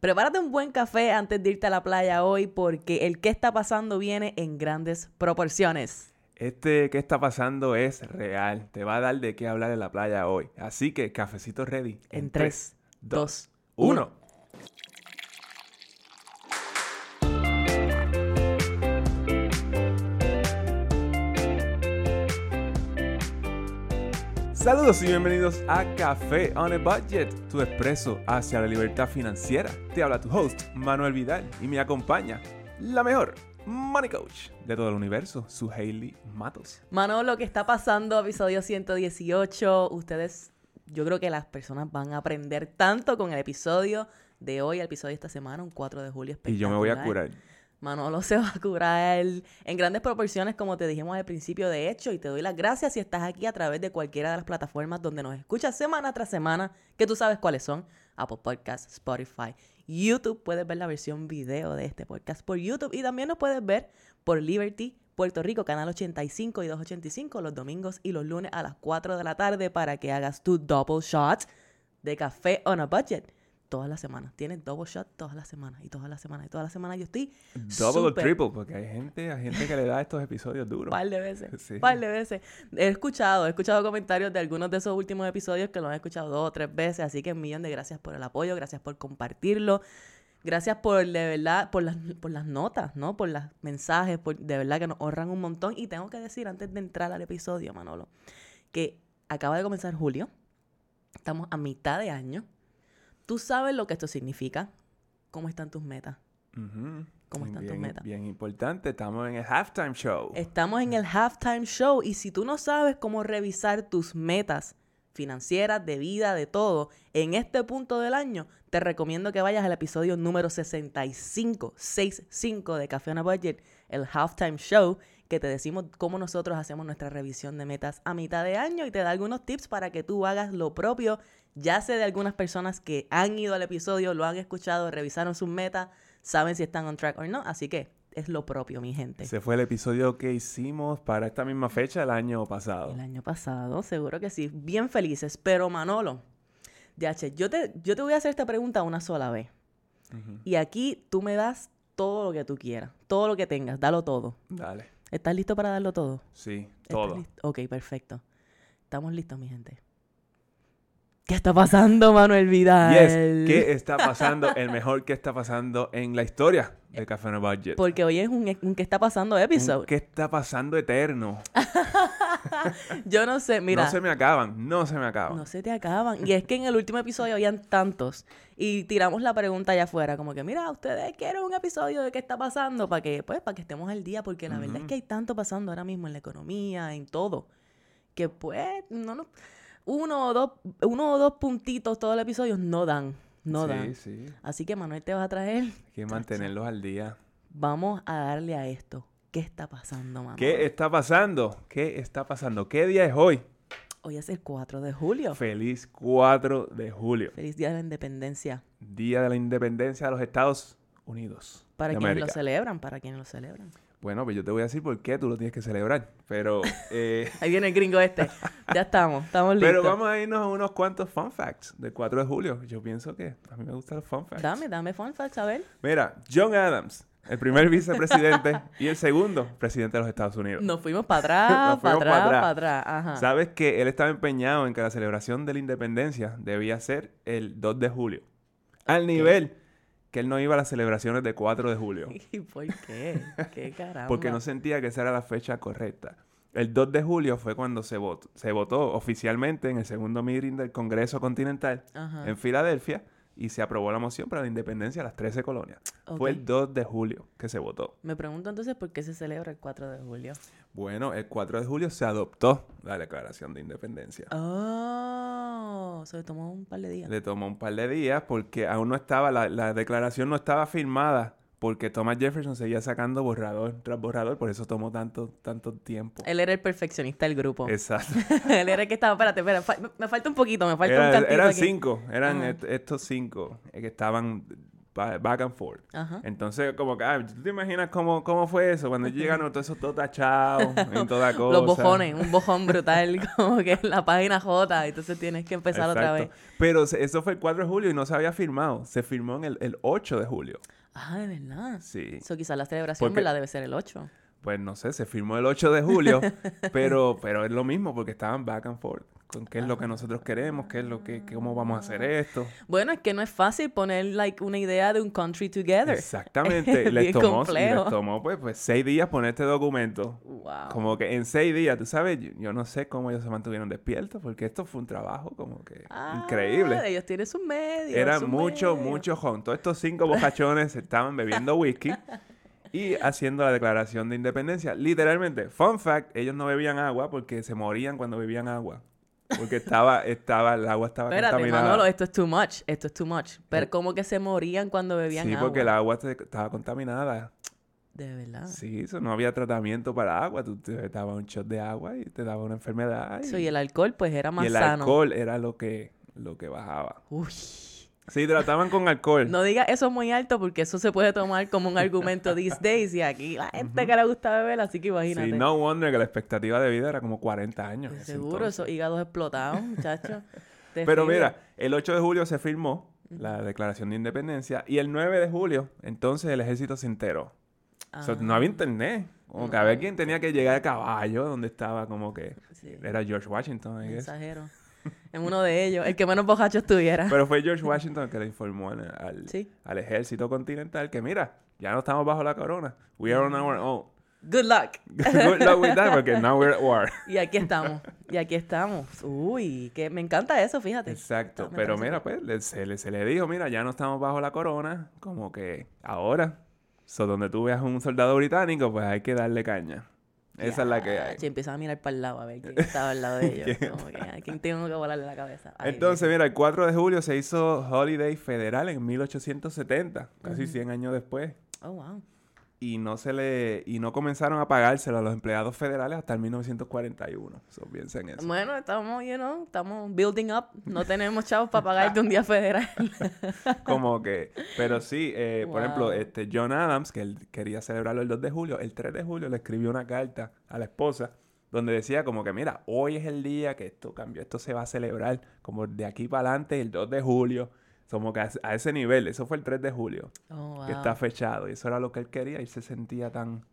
Prepárate un buen café antes de irte a la playa hoy porque el que está pasando viene en grandes proporciones. Este que está pasando es real. Te va a dar de qué hablar en la playa hoy. Así que cafecito ready. En 3, 2, 1. Saludos y bienvenidos a Café on a Budget, tu expreso hacia la libertad financiera. Te habla tu host, Manuel Vidal, y me acompaña la mejor money coach de todo el universo, su Hailey Matos. Mano, lo que está pasando, episodio 118, ustedes, yo creo que las personas van a aprender tanto con el episodio de hoy, el episodio de esta semana, un 4 de julio Y yo me voy a espectacular. curar. Manolo se va a curar en grandes proporciones, como te dijimos al principio, de hecho, y te doy las gracias si estás aquí a través de cualquiera de las plataformas donde nos escuchas semana tras semana, que tú sabes cuáles son, Apple Podcasts, Spotify, YouTube, puedes ver la versión video de este podcast por YouTube y también nos puedes ver por Liberty, Puerto Rico, canal 85 y 285, los domingos y los lunes a las 4 de la tarde para que hagas tu double shot de café on a budget. Todas las semanas. Tienes double shot todas las semanas y todas las semanas y todas las semanas. Yo estoy Double o súper- triple, porque hay gente, hay gente que le da estos episodios duros. par de veces, Sí. par de veces. He escuchado, he escuchado comentarios de algunos de esos últimos episodios que lo han escuchado dos o tres veces, así que un millón de gracias por el apoyo, gracias por compartirlo, gracias por, de verdad, por las, por las notas, ¿no? Por los mensajes, por, de verdad que nos honran un montón. Y tengo que decir, antes de entrar al episodio, Manolo, que acaba de comenzar julio, estamos a mitad de año, tú sabes lo que esto significa, cómo están tus metas. Ujú. ¿Cómo están tus bien, metas? Bien importante, estamos en el halftime show. Estamos en el halftime show y si tú no sabes cómo revisar tus metas financieras, de vida, de todo, en este punto del año, te recomiendo que vayas al episodio número 65, 65 de Café on a Budget, el halftime show, que te decimos cómo nosotros hacemos nuestra revisión de metas a mitad de año y te da algunos tips para que tú hagas lo propio. Ya sé de algunas personas que han ido al episodio, lo han escuchado, revisaron sus metas, saben si están on track o no, así que es lo propio, mi gente. Ese fue el episodio que hicimos para esta misma fecha el año pasado. El año pasado, seguro que sí. Bien felices. Pero Manolo, DH, yo te, yo te voy a hacer esta pregunta una sola vez. Y aquí tú me das todo lo que tú quieras. Todo lo que tengas, dalo todo. Dale. ¿Estás listo para darlo todo? Sí, ¿Estás todo. Ok, perfecto. Estamos listos, mi gente. ¿Qué está pasando, Manuel Vidal? Yes, ¿qué está pasando? El mejor que está pasando en la historia de Café a Budget. Porque hoy es un, un ¿Qué está pasando Un episode? ¿Qué está pasando eterno? Yo no sé, mira. no se me acaban, no se me acaban. No se te acaban. Y es que en el último episodio habían tantos. Y tiramos la pregunta allá afuera, como que, mira, ustedes quieren un episodio de qué está pasando para que, pues, para que estemos al día, porque la verdad es que hay tanto pasando ahora mismo en la economía, en todo, que pues, no, no, uno o dos, uno o dos puntitos todos los episodios no dan, no sí, dan. sí. Así que Manuel te va a traer, Hay que mantenerlos al día. vamos a darle a esto. ¿Qué está pasando, mamá? ¿Qué está pasando? ¿Qué está pasando? ¿Qué día es hoy? Hoy es el 4 de julio. Feliz 4 de julio. Feliz Día de la Independencia. Día de la Independencia de los Estados Unidos. Para de quienes lo celebran, para quienes lo celebran. Bueno, pues yo te voy a decir por qué tú lo tienes que celebrar. Pero, eh, Ahí viene el gringo este. Ya estamos, estamos listos. pero vamos a irnos a unos cuantos fun facts del 4 de julio. Yo pienso que a mí me gustan los fun facts. Dame, dame fun facts, a ver. Mira, John Adams, el primer vicepresidente y el segundo presidente de los Estados Unidos. Nos fuimos para atrás, para atrás. para atrás. Ajá. Sabes que él estaba empeñado en que la celebración de la independencia debía ser el 2 de julio. Al nivel que él no iba a las celebraciones de 4 de julio. ¿Y por qué? ¿Qué caramba? Porque no sentía que esa era la fecha correcta. El 2 de julio fue cuando se votó, se votó oficialmente en el segundo meeting del Congreso Continental Ajá. en Filadelfia y se aprobó la moción para la independencia de las 13 colonias. Fue el 2 de julio que se votó. Me pregunto entonces por qué se celebra el 4 de julio. Bueno, el 4 de julio se adoptó la Declaración de Independencia. Oh, se tomó un par de días. Le tomó un par de días porque aún no estaba, la, la declaración no estaba firmada porque Thomas Jefferson seguía sacando borrador tras borrador, por eso tomó tanto, tanto tiempo. Él era el perfeccionista del grupo. Exacto. Él era el que estaba, espérate, espérate, fa- me falta un poquito, me falta un cantito eran aquí. cinco, eran est- estos cinco eh, que estaban ba- back and forth. Ajá. Entonces, como que, ah, ¿tú te imaginas cómo, cómo fue eso? Cuando llegaron todo eso todo tachado, en toda cosa. Los bojones, un bojón brutal, como que en la página J, entonces tienes que empezar otra vez. Pero eso fue el 4 de julio y no se había firmado. Se firmó en el, el 8 de julio. Ah, de verdad. Sí. Eso quizás la celebración, Porque- ¿verdad? Debe ser el 8. Pues no sé, se firmó el 8 de julio, pero, pero es lo mismo porque estaban back and forth con qué es lo que nosotros queremos, qué es lo que, cómo vamos a hacer esto. Bueno, es que no es fácil poner like una idea de un country together. Exactamente. Es les tomó, les tomó pues, pues seis días poner este documento. Wow. Como que en seis días, tú sabes, yo, yo no sé cómo ellos se mantuvieron despiertos porque esto fue un trabajo como que Ah, increíble. Ellos tienen sus medios. Era sus mucho, medios. mucho jon. Todos estos cinco bocachones estaban bebiendo whisky y haciendo la declaración de independencia. Literalmente, fun fact, ellos no bebían agua porque se morían cuando bebían agua. Porque estaba, estaba, el agua estaba Espérate, contaminada. Manolo, esto es too much. Esto es too much. Pero como que se morían cuando bebían sí, agua. porque el agua estaba contaminada. De verdad. Sí, eso no había tratamiento para agua. Tú te dabas un shot de agua y te daba una enfermedad. Eso, y el alcohol, pues, era más y el sano. alcohol era lo que, lo que bajaba. Uy. Se hidrataban con alcohol. No diga eso muy alto porque eso se puede tomar como un argumento these days y aquí la gente que le gusta beber, así que imagínate. Sí, no wonder que la expectativa de vida era como 40 años. Seguro, esos hígados explotados, muchachos. Pero mira, el 8 de julio se firmó la Declaración de Independencia y el 9 de julio, entonces el ejército se enteró. O sea, no había internet. Como que había quien tenía que llegar a caballo, donde estaba como que... Sí. Era George Washington. Exagero. En uno de ellos, el que menos bojachos tuviera. Pero fue George Washington que le informó al, al, Sí. al ejército continental que mira, ya no estamos bajo la corona. We are on our own. Good luck. Good luck with that, porque now we're at war. Y aquí estamos. Y aquí estamos. Uy, que me encanta eso, fíjate. Exacto, pero mira, pues le- se, le, se le dijo, mira, ya no estamos bajo la corona, como que ahora, so, donde tú veas un soldado británico, pues hay que darle caña. Esa es la que hay. Y empiezan a mirar para el lado a ver quién estaba al lado de ellos. Como que a quién tengo que volarle la cabeza. Ay, Entonces, mira, el 4 de julio se hizo Holiday Federal en 1870, casi 100 años después. Oh, wow. Y no se le y no comenzaron a pagárselo a los empleados federales hasta el 1941. So, piensa en eso. Bueno, estamos, you know, estamos building up. No tenemos chavos para pagarte un día federal. Como que, pero sí, eh, por ejemplo, este John Adams, que él quería celebrarlo el 2 de julio, el 3 de julio le escribió una carta a la esposa donde decía como que, mira, hoy es el día que esto cambió, esto se va a celebrar como de aquí para adelante, el 2 de julio, como que a, ese nivel, eso fue el 3 de julio, Oh, wow. que está fechado, y eso era lo que él quería, y se sentía tan,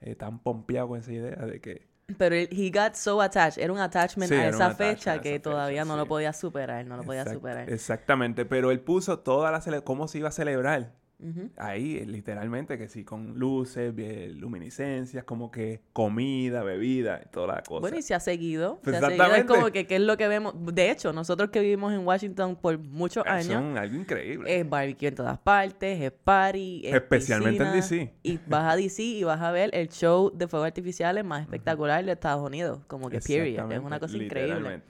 eh, tan pompeado con esa idea de que... Pero él, he got so attached. Era un attachment Sí, a esa fecha a que todavía no lo podía superar. No lo podía Exact- superar. Exactamente, pero él puso toda la cómo se iba a celebrar. Ahí, eh, literalmente, que sí, con luces, luminiscencias, como que comida, bebida, y toda la cosa. Bueno, y se ha seguido. Pues se ha seguido. Es como que qué es lo que vemos. De hecho, nosotros que vivimos en Washington por muchos años, Son algo increíble. es barbecue en todas partes, es party, es Especialmente en DC. Y vas a DC y vas a ver el show de fuegos artificiales más espectacular de Estados Unidos. Como que period. Es una cosa increíble.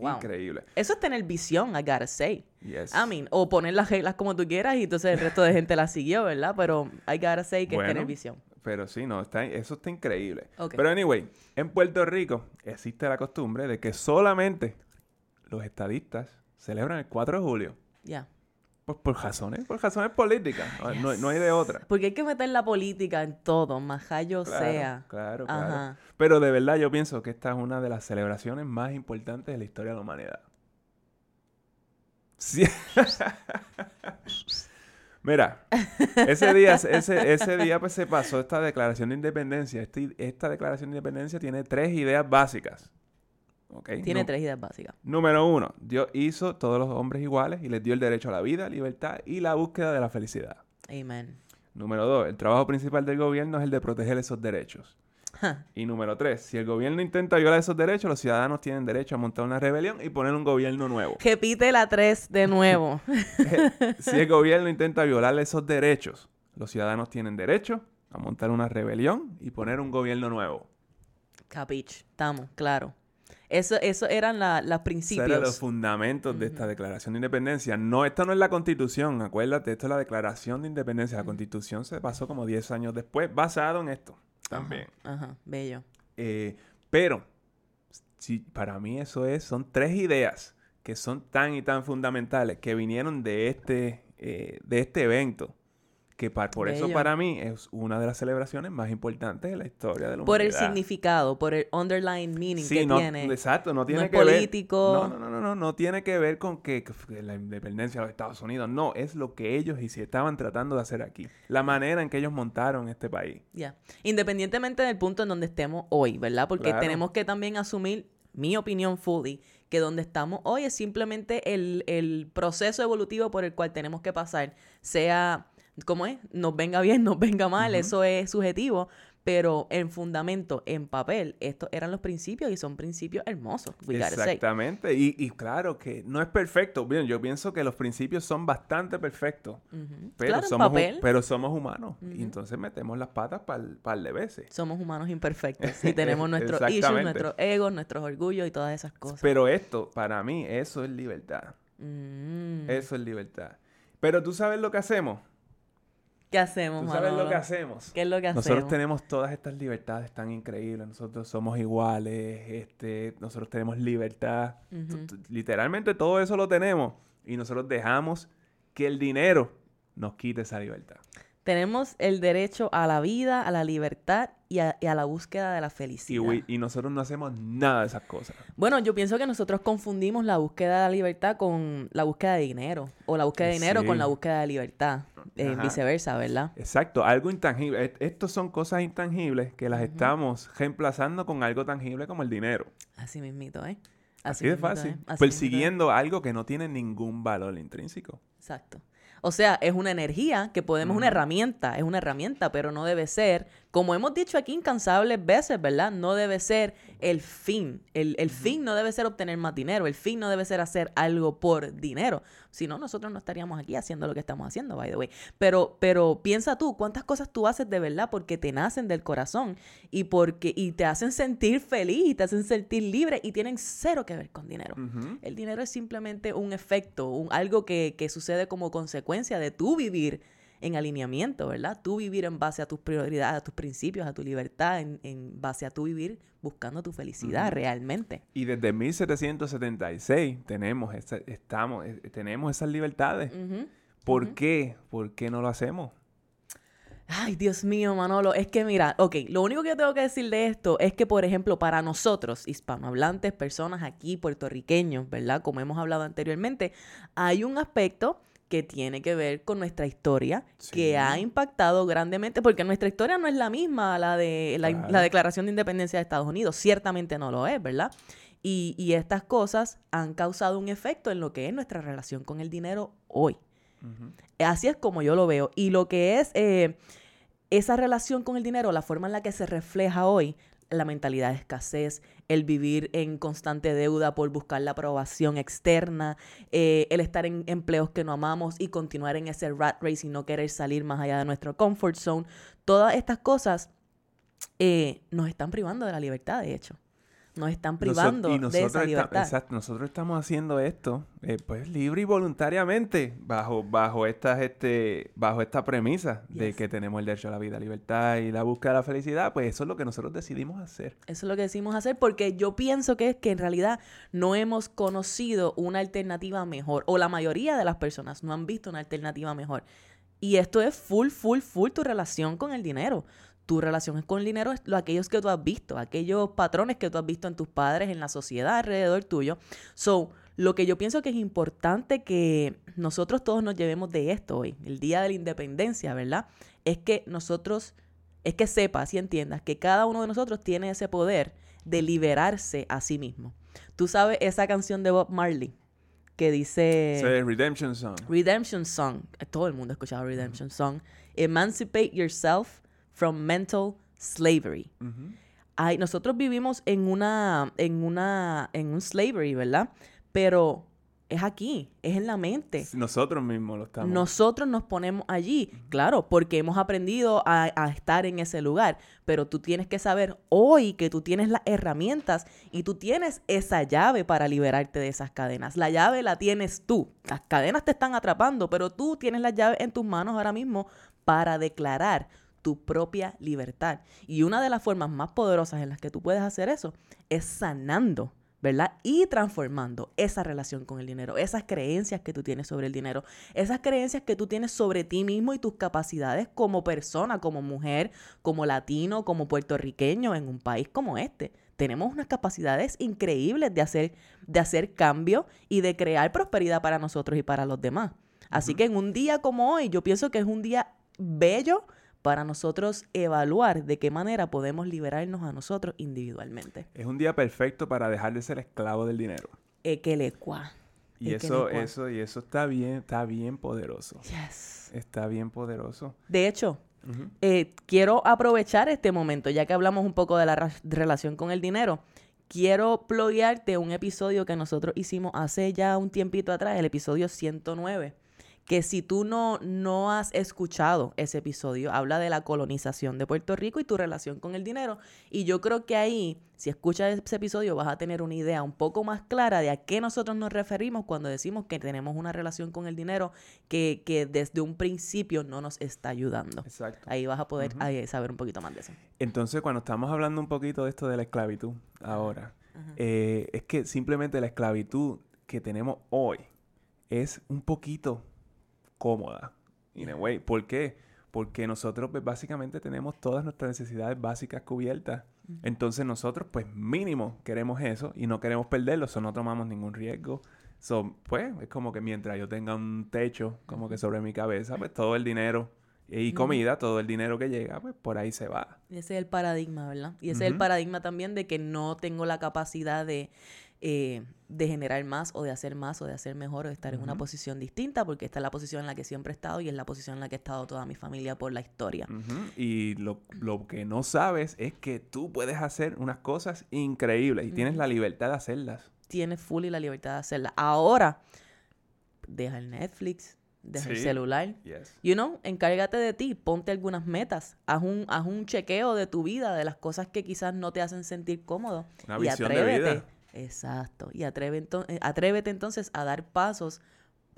Wow. Increíble. Eso es tener visión, I gotta say. Yes. I mean, o poner las reglas como tú quieras y entonces el resto de gente las siguió, ¿verdad? Pero I gotta say que es tener visión. Pero sí, no, está, eso está increíble. Ok. Pero anyway, en Puerto Rico existe la costumbre de que solamente los estadistas celebran el 4 de julio. Ya. Pues por razones, por razones políticas. No- No, no hay de otra. Porque hay que meter la política en todo, majayo Claro, sea. Claro, claro. Pero de verdad yo pienso que esta es una de las celebraciones más importantes de la historia de la humanidad. Sí. Mira, ese día, ese, ese día pues se pasó esta declaración de independencia. Este- esta declaración de independencia tiene tres ideas básicas. ¿Ok? Tiene tres ideas básicas. Número uno, Dios hizo todos los hombres iguales y les dio el derecho a la vida, libertad y la búsqueda de la felicidad. Amen. Número dos, el trabajo principal del gobierno es el de proteger esos derechos. Y número tres, si el gobierno intenta violar esos derechos, los ciudadanos tienen derecho a montar una rebelión y poner un gobierno nuevo. Repite la tres de nuevo. si el gobierno intenta violar esos derechos, los ciudadanos tienen derecho a montar una rebelión y poner un gobierno nuevo. Capich. Estamos, claro. Eso, eso eran la, los Esos principios. eran los fundamentos de esta declaración de independencia. No, esto no es la constitución, acuérdate, esto es la declaración de independencia. La constitución se pasó como 10 años después, basado en esto también. Ajá, bello. Eh, pero, si, para mí eso es, son tres ideas que son tan y tan fundamentales que vinieron de este eh, de este evento que por eso para mí es una de las celebraciones más importantes de la historia de la Por el humanidad. significado, por el underlying meaning Sí, que no, tiene. exacto, no tiene es que político. ver. No, no, no, no, no, no tiene que ver con que, que la independencia de los Estados Unidos. No, es lo que ellos y si estaban tratando de hacer aquí. La manera en que ellos montaron este país. Ya. Independientemente del punto en donde estemos hoy, ¿verdad? Porque Claro. tenemos que también asumir, mi opinión fully, que donde estamos hoy es simplemente el, el proceso evolutivo por el cual tenemos que pasar, sea, ¿cómo es? Nos venga bien, nos venga mal, eso es subjetivo, pero en fundamento, en papel, estos eran los principios y son principios hermosos. Exactamente. Y, y claro que no es perfecto. Bien, yo pienso que los principios son bastante perfectos. Pero, claro, somos, hu- papel. pero somos humanos. Y entonces metemos las patas par, par de veces. Somos humanos imperfectos y tenemos nuestros issues, nuestros egos, nuestros orgullos y todas esas cosas. Pero esto, para mí, eso es libertad. Mm. Eso es libertad. Pero tú sabes lo que hacemos. ¿Qué hacemos, Tú sabes lo que hacemos. ¿Qué es lo que hacemos? Nosotros tenemos todas estas libertades tan increíbles. Nosotros somos iguales. Este, nosotros tenemos libertad. Literalmente todo eso lo tenemos. Y nosotros dejamos que el dinero nos quite esa libertad. Tenemos el derecho a la vida, a la libertad y a, y a la búsqueda de la felicidad. y nosotros no hacemos nada de esas cosas. Bueno, yo pienso que nosotros confundimos la búsqueda de la libertad con la búsqueda de dinero. O la búsqueda de dinero Sí. con la búsqueda de libertad. Eh, viceversa, ¿verdad? Exacto, algo intangible. Est- Estos son cosas intangibles que las estamos reemplazando con algo tangible como el dinero. Así mismito, ¿eh? Así, de mismito, fácil. ¿eh? Así mismito, ¿eh? Persiguiendo algo que no tiene ningún valor intrínseco. Exacto. O sea, es una energía que podemos, una herramienta, es una herramienta, pero no debe ser, como hemos dicho aquí incansables veces, ¿verdad? No debe ser el fin. El, el fin no debe ser obtener más dinero, el fin no debe ser hacer algo por dinero. Si no, nosotros no estaríamos aquí haciendo lo que estamos haciendo, by the way. Pero, pero piensa tú, ¿cuántas cosas tú haces de verdad porque te nacen del corazón y porque y te hacen sentir feliz y te hacen sentir libre y tienen cero que ver con dinero? El dinero es simplemente un efecto, un, algo que, que sucede como consecuencia de tú vivir en alineamiento, ¿verdad? Tú vivir en base a tus prioridades, a tus principios, a tu libertad, en, en base a tú vivir buscando tu felicidad realmente. Y desde 1776 tenemos, esa- estamos, eh, tenemos esas libertades. ¿Por qué? ¿Por qué no lo hacemos? Ay, Dios mío, Manolo, es que mira, ok, lo único que yo tengo que decir de esto es que, por ejemplo, para nosotros, hispanohablantes, personas aquí, puertorriqueños, ¿verdad? Como hemos hablado anteriormente, hay un aspecto que tiene que ver con nuestra historia, Sí. que ha impactado grandemente, porque nuestra historia no es la misma a la de la, Claro. la Declaración de Independencia de Estados Unidos, ciertamente no lo es, ¿verdad? Y, y estas cosas han causado un efecto en lo que es nuestra relación con el dinero hoy. Así es como yo lo veo. Y lo que es eh, esa relación con el dinero, la forma en la que se refleja hoy, la mentalidad de escasez, el vivir en constante deuda por buscar la aprobación externa, eh, el estar en empleos que no amamos y continuar en ese rat race y no querer salir más allá de nuestro comfort zone, todas estas cosas eh, nos están privando de la libertad, de hecho. Nos están privando y de esa libertad. exacto, nosotros estamos haciendo esto eh, pues libre y voluntariamente bajo bajo estas este bajo esta premisa de que tenemos el derecho a la vida, libertad y la búsqueda de la felicidad, pues eso es lo que nosotros decidimos hacer. Eso es lo que decimos hacer porque yo pienso que es que en realidad no hemos conocido una alternativa mejor o la mayoría de las personas no han visto una alternativa mejor. Y esto es full, full, full tu relación con el dinero. Tu relación con el dinero es lo aquellos que tú has visto, aquellos patrones que tú has visto en tus padres, en la sociedad alrededor tuyo. So, lo que yo pienso que es importante que nosotros todos nos llevemos de esto hoy, el Día de la Independencia, ¿verdad? Es que nosotros es que sepas y entiendas que cada uno de nosotros tiene ese poder de liberarse a sí mismo. Tú sabes esa canción de Bob Marley que dice Redemption Song. Redemption Song. Todo el mundo ha escuchado Redemption Song. Emancipate yourself from mental slavery. Ay, nosotros vivimos en una, en una, en un slavery, ¿verdad? Pero es aquí, es en la mente. Nosotros mismos lo estamos. Nosotros nos ponemos allí, claro, porque hemos aprendido a, a estar en ese lugar, pero tú tienes que saber hoy que tú tienes las herramientas y tú tienes esa llave para liberarte de esas cadenas. La llave la tienes tú. Las cadenas te están atrapando, pero tú tienes la llave en tus manos ahora mismo para declarar tu propia libertad. Y una de las formas más poderosas en las que tú puedes hacer eso es sanando ¿verdad? Y transformando esa relación con el dinero, esas creencias que tú tienes sobre el dinero, esas creencias que tú tienes sobre ti mismo y tus capacidades como persona, como mujer, como latino, como puertorriqueño en un país como este. Tenemos unas capacidades increíbles de hacer, de hacer cambio y de crear prosperidad para nosotros y para los demás. Así que en un día como hoy, yo pienso que es un día bello para nosotros evaluar de qué manera podemos liberarnos a nosotros individualmente. Es un día perfecto para dejar de ser esclavo del dinero. Ekelecua. Y eso, eso, y eso está bien, está bien poderoso. Yes. Está bien poderoso. De hecho, eh, quiero aprovechar este momento, ya que hablamos un poco de la relación con el dinero. Quiero pluguearte un episodio que nosotros hicimos hace ya un tiempito atrás, el episodio 109 que si tú no, no has escuchado ese episodio, habla de la colonización de Puerto Rico y tu relación con el dinero. Y yo creo que ahí, si escuchas ese episodio, vas a tener una idea un poco más clara de a qué nosotros nos referimos cuando decimos que tenemos una relación con el dinero que, que desde un principio no nos está ayudando. Exacto. Ahí vas a poder saber un poquito más de eso. Entonces, cuando estamos hablando un poquito de esto de la esclavitud ahora, eh, es que simplemente la esclavitud que tenemos hoy es un poquito cómoda. In a way. ¿Por qué? Porque nosotros pues, básicamente tenemos todas nuestras necesidades básicas cubiertas. Entonces nosotros pues mínimo queremos eso y no queremos perderlo, so no tomamos ningún riesgo. So, pues es como que mientras yo tenga un techo como que sobre mi cabeza, pues todo el dinero y comida, todo el dinero que llega, pues por ahí se va. Ese es el paradigma, ¿verdad? Y ese es el paradigma también de que no tengo la capacidad de eh, de generar más o de hacer más o de hacer mejor o de estar en una posición distinta, porque esta es la posición en la que siempre he estado y es la posición en la que ha estado toda mi familia por la historia. Y lo, que no sabes es que tú puedes hacer unas cosas increíbles y tienes la libertad de hacerlas. Tienes full y la libertad de hacerlas. Ahora, deja el Netflix, deja el celular. You know, encárgate de ti, ponte algunas metas, haz un, haz un chequeo de tu vida, de las cosas que quizás no te hacen sentir cómodo. y atrévete. Exacto. Y eh, atrévete entonces a dar pasos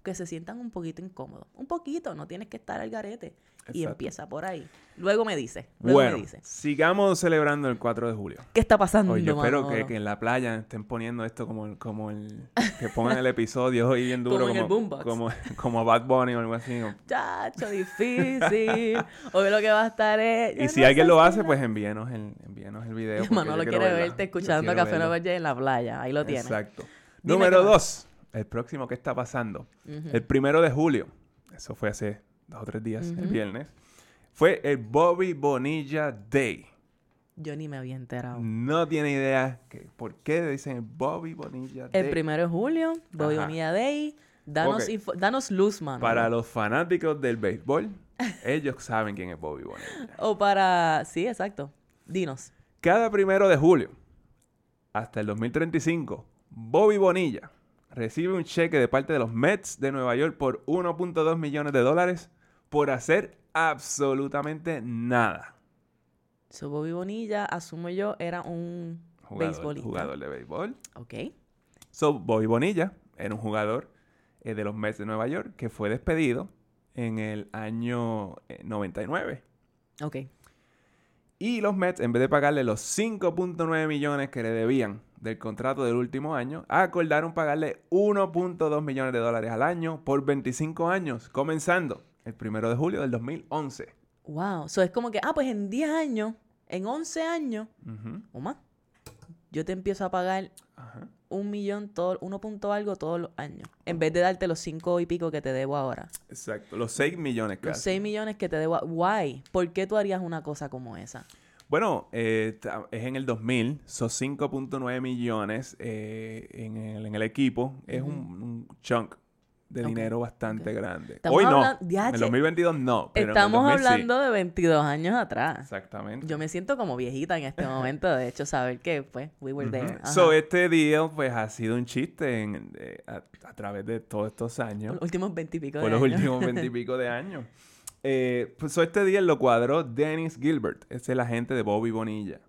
que se sientan un poquito incómodos. Un poquito, no tienes que estar al garete. Y empieza por ahí. Luego me dice. bueno, sigamos celebrando el 4 de julio. ¿Qué está pasando? yo espero que, en la playa estén poniendo esto como, como el... Que pongan el episodio hoy bien duro. como, como, como, Bad Bunny o algo así. Chacho, difícil. hoy lo que va a estar es... Y si alguien lo hace, pues envíenos el, envíenos el video. Manolo quiere verte escuchando Café Nueva en la playa. Ahí lo tienes. Exacto. Número dos. El próximo que está pasando. El primero de julio. Eso fue hace dos o tres días, el viernes, fue el Bobby Bonilla Day. Yo ni me había enterado. No tiene idea que, por qué dicen Bobby Bonilla Day. El primero de julio, Bobby Bonilla Day. Danos, luz, mano. Para los fanáticos del béisbol, ellos saben quién es Bobby Bonilla. o para... Sí, exacto. Dinos. Cada primero de julio, hasta el 2035, Bobby Bonilla recibe un cheque de parte de los Mets de Nueva York por 1.2 millones de dólares por hacer absolutamente nada. So Bobby Bonilla, asumo yo, era un jugador, jugador de béisbol. Ok. So Bobby Bonilla era un jugador eh, de los Mets de Nueva York que fue despedido en el año 99. Eh, ok. Y los Mets, en vez de pagarle los 5.9 millones que le debían del contrato del último año, acordaron pagarle 1.2 millones de dólares al año por 25 años, comenzando el primero de julio del 2011. Wow, eso es como que, ah, pues en 10 años, en 11 años, o más, yo te empiezo a pagar un millón, todo, uno punto algo todos los años, en vez de darte los 5 y pico que te debo ahora. Exacto, los 6 millones casi. Los 6 millones que te debo. Why? ¿Por qué tú harías una cosa como esa? Bueno, eh, es en el 2000, son 5.9 millones eh, en, el, en, el, equipo. Es un, chunk de dinero bastante grande. Hoy no. En el 2022 no. Pero estamos hablando de 22 años atrás. Exactamente. Yo me siento como viejita en este momento, de hecho, saber que, pues, we were there. So, este día, pues, ha sido un chiste a, través de todos estos años. Los últimos 20 y pico de años. Por los últimos 20 y pico de años. Eh, pues este día lo cuadró Dennis Gilbert, es el agente de Bobby Bonilla.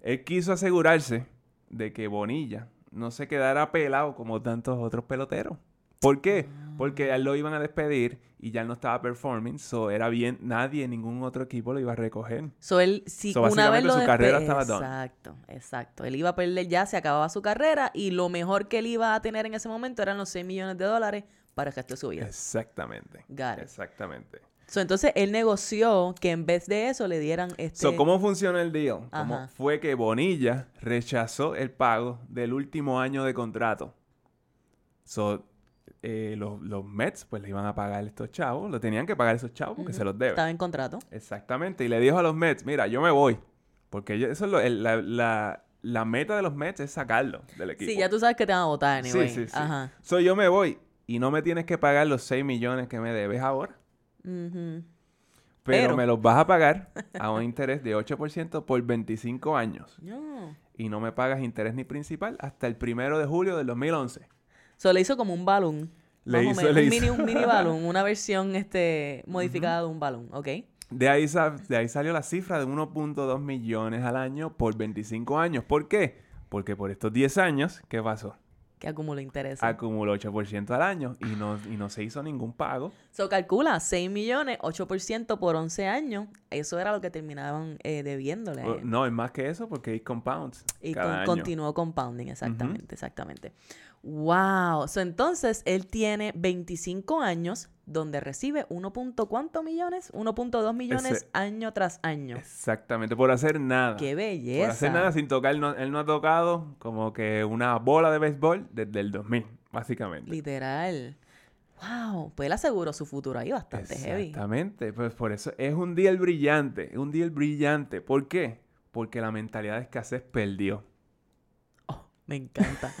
Él quiso asegurarse de que Bonilla no se quedara pelado como tantos otros peloteros. ¿Por qué? Porque a él lo iban a despedir y ya él no estaba performing, so era bien, nadie, ningún otro equipo lo iba a recoger. So él, si So, una vez lo su carrera estaba done. Exacto, exacto. Él iba a perder ya, se acababa su carrera y lo mejor que él iba a tener en ese momento eran los 6 millones de dólares para el resto de su vida. Exactamente. Got it. Exactamente. So, entonces él negoció que en vez de eso le dieran este. So, ¿cómo funciona el deal? ¿Cómo Ajá. fue que Bonilla rechazó el pago del último año de contrato? So, eh, los, los Mets, pues le iban a pagar estos chavos, lo tenían que pagar esos chavos porque Ujú. se los debe. Estaba en contrato. Exactamente. Y le dijo a los Mets, mira, yo me voy. Porque ellos- eso es lo- el- la, la- la meta de los Mets es sacarlo del equipo. Sí, ya tú sabes que te van a votar, Sí, anyway. sí, sí. Ajá. So, yo me voy y no me tienes que pagar los 6 millones que me debes ahora. Ujú. Pero, Pero- me los vas a pagar a un interés de 8% por 25 años. No. Y no me pagas interés ni principal hasta el primero de julio del 2011. So, le hizo como un balón. Le hizo- menos, le un, hizo- mini, un mini balón, una versión este, modificada de un balón, ¿ok? De ahí, de ahí salió la cifra de 1.2 millones al año por 25 años. ¿Por qué? Porque por estos 10 años, ¿qué pasó? Que acumula interés. Acumuló 8% al año y no, y no se hizo ningún pago. So, calcula 6 millones, 8% por 11 años. Eso era lo que terminaban eh, debiéndole. él. No, es más que eso porque hay compounds Y cada con- año. continuó compounding, exactamente, exactamente. Wow. So, entonces, él tiene 25 años donde recibe 1. punto ¿Cuántos millones? 1.2 millones Ese- año tras año. Exactamente, por hacer nada. ¡Qué Por belleza! hacer nada sin tocar, no- él no ha tocado como que una bola de béisbol desde el 2000, básicamente. Literal. Wow. Pues él aseguró su futuro ahí bastante heavy. Exactamente, pues por eso es un deal brillante, es un deal brillante. ¿Por qué? Porque la mentalidad de escasez perdió. Me encanta.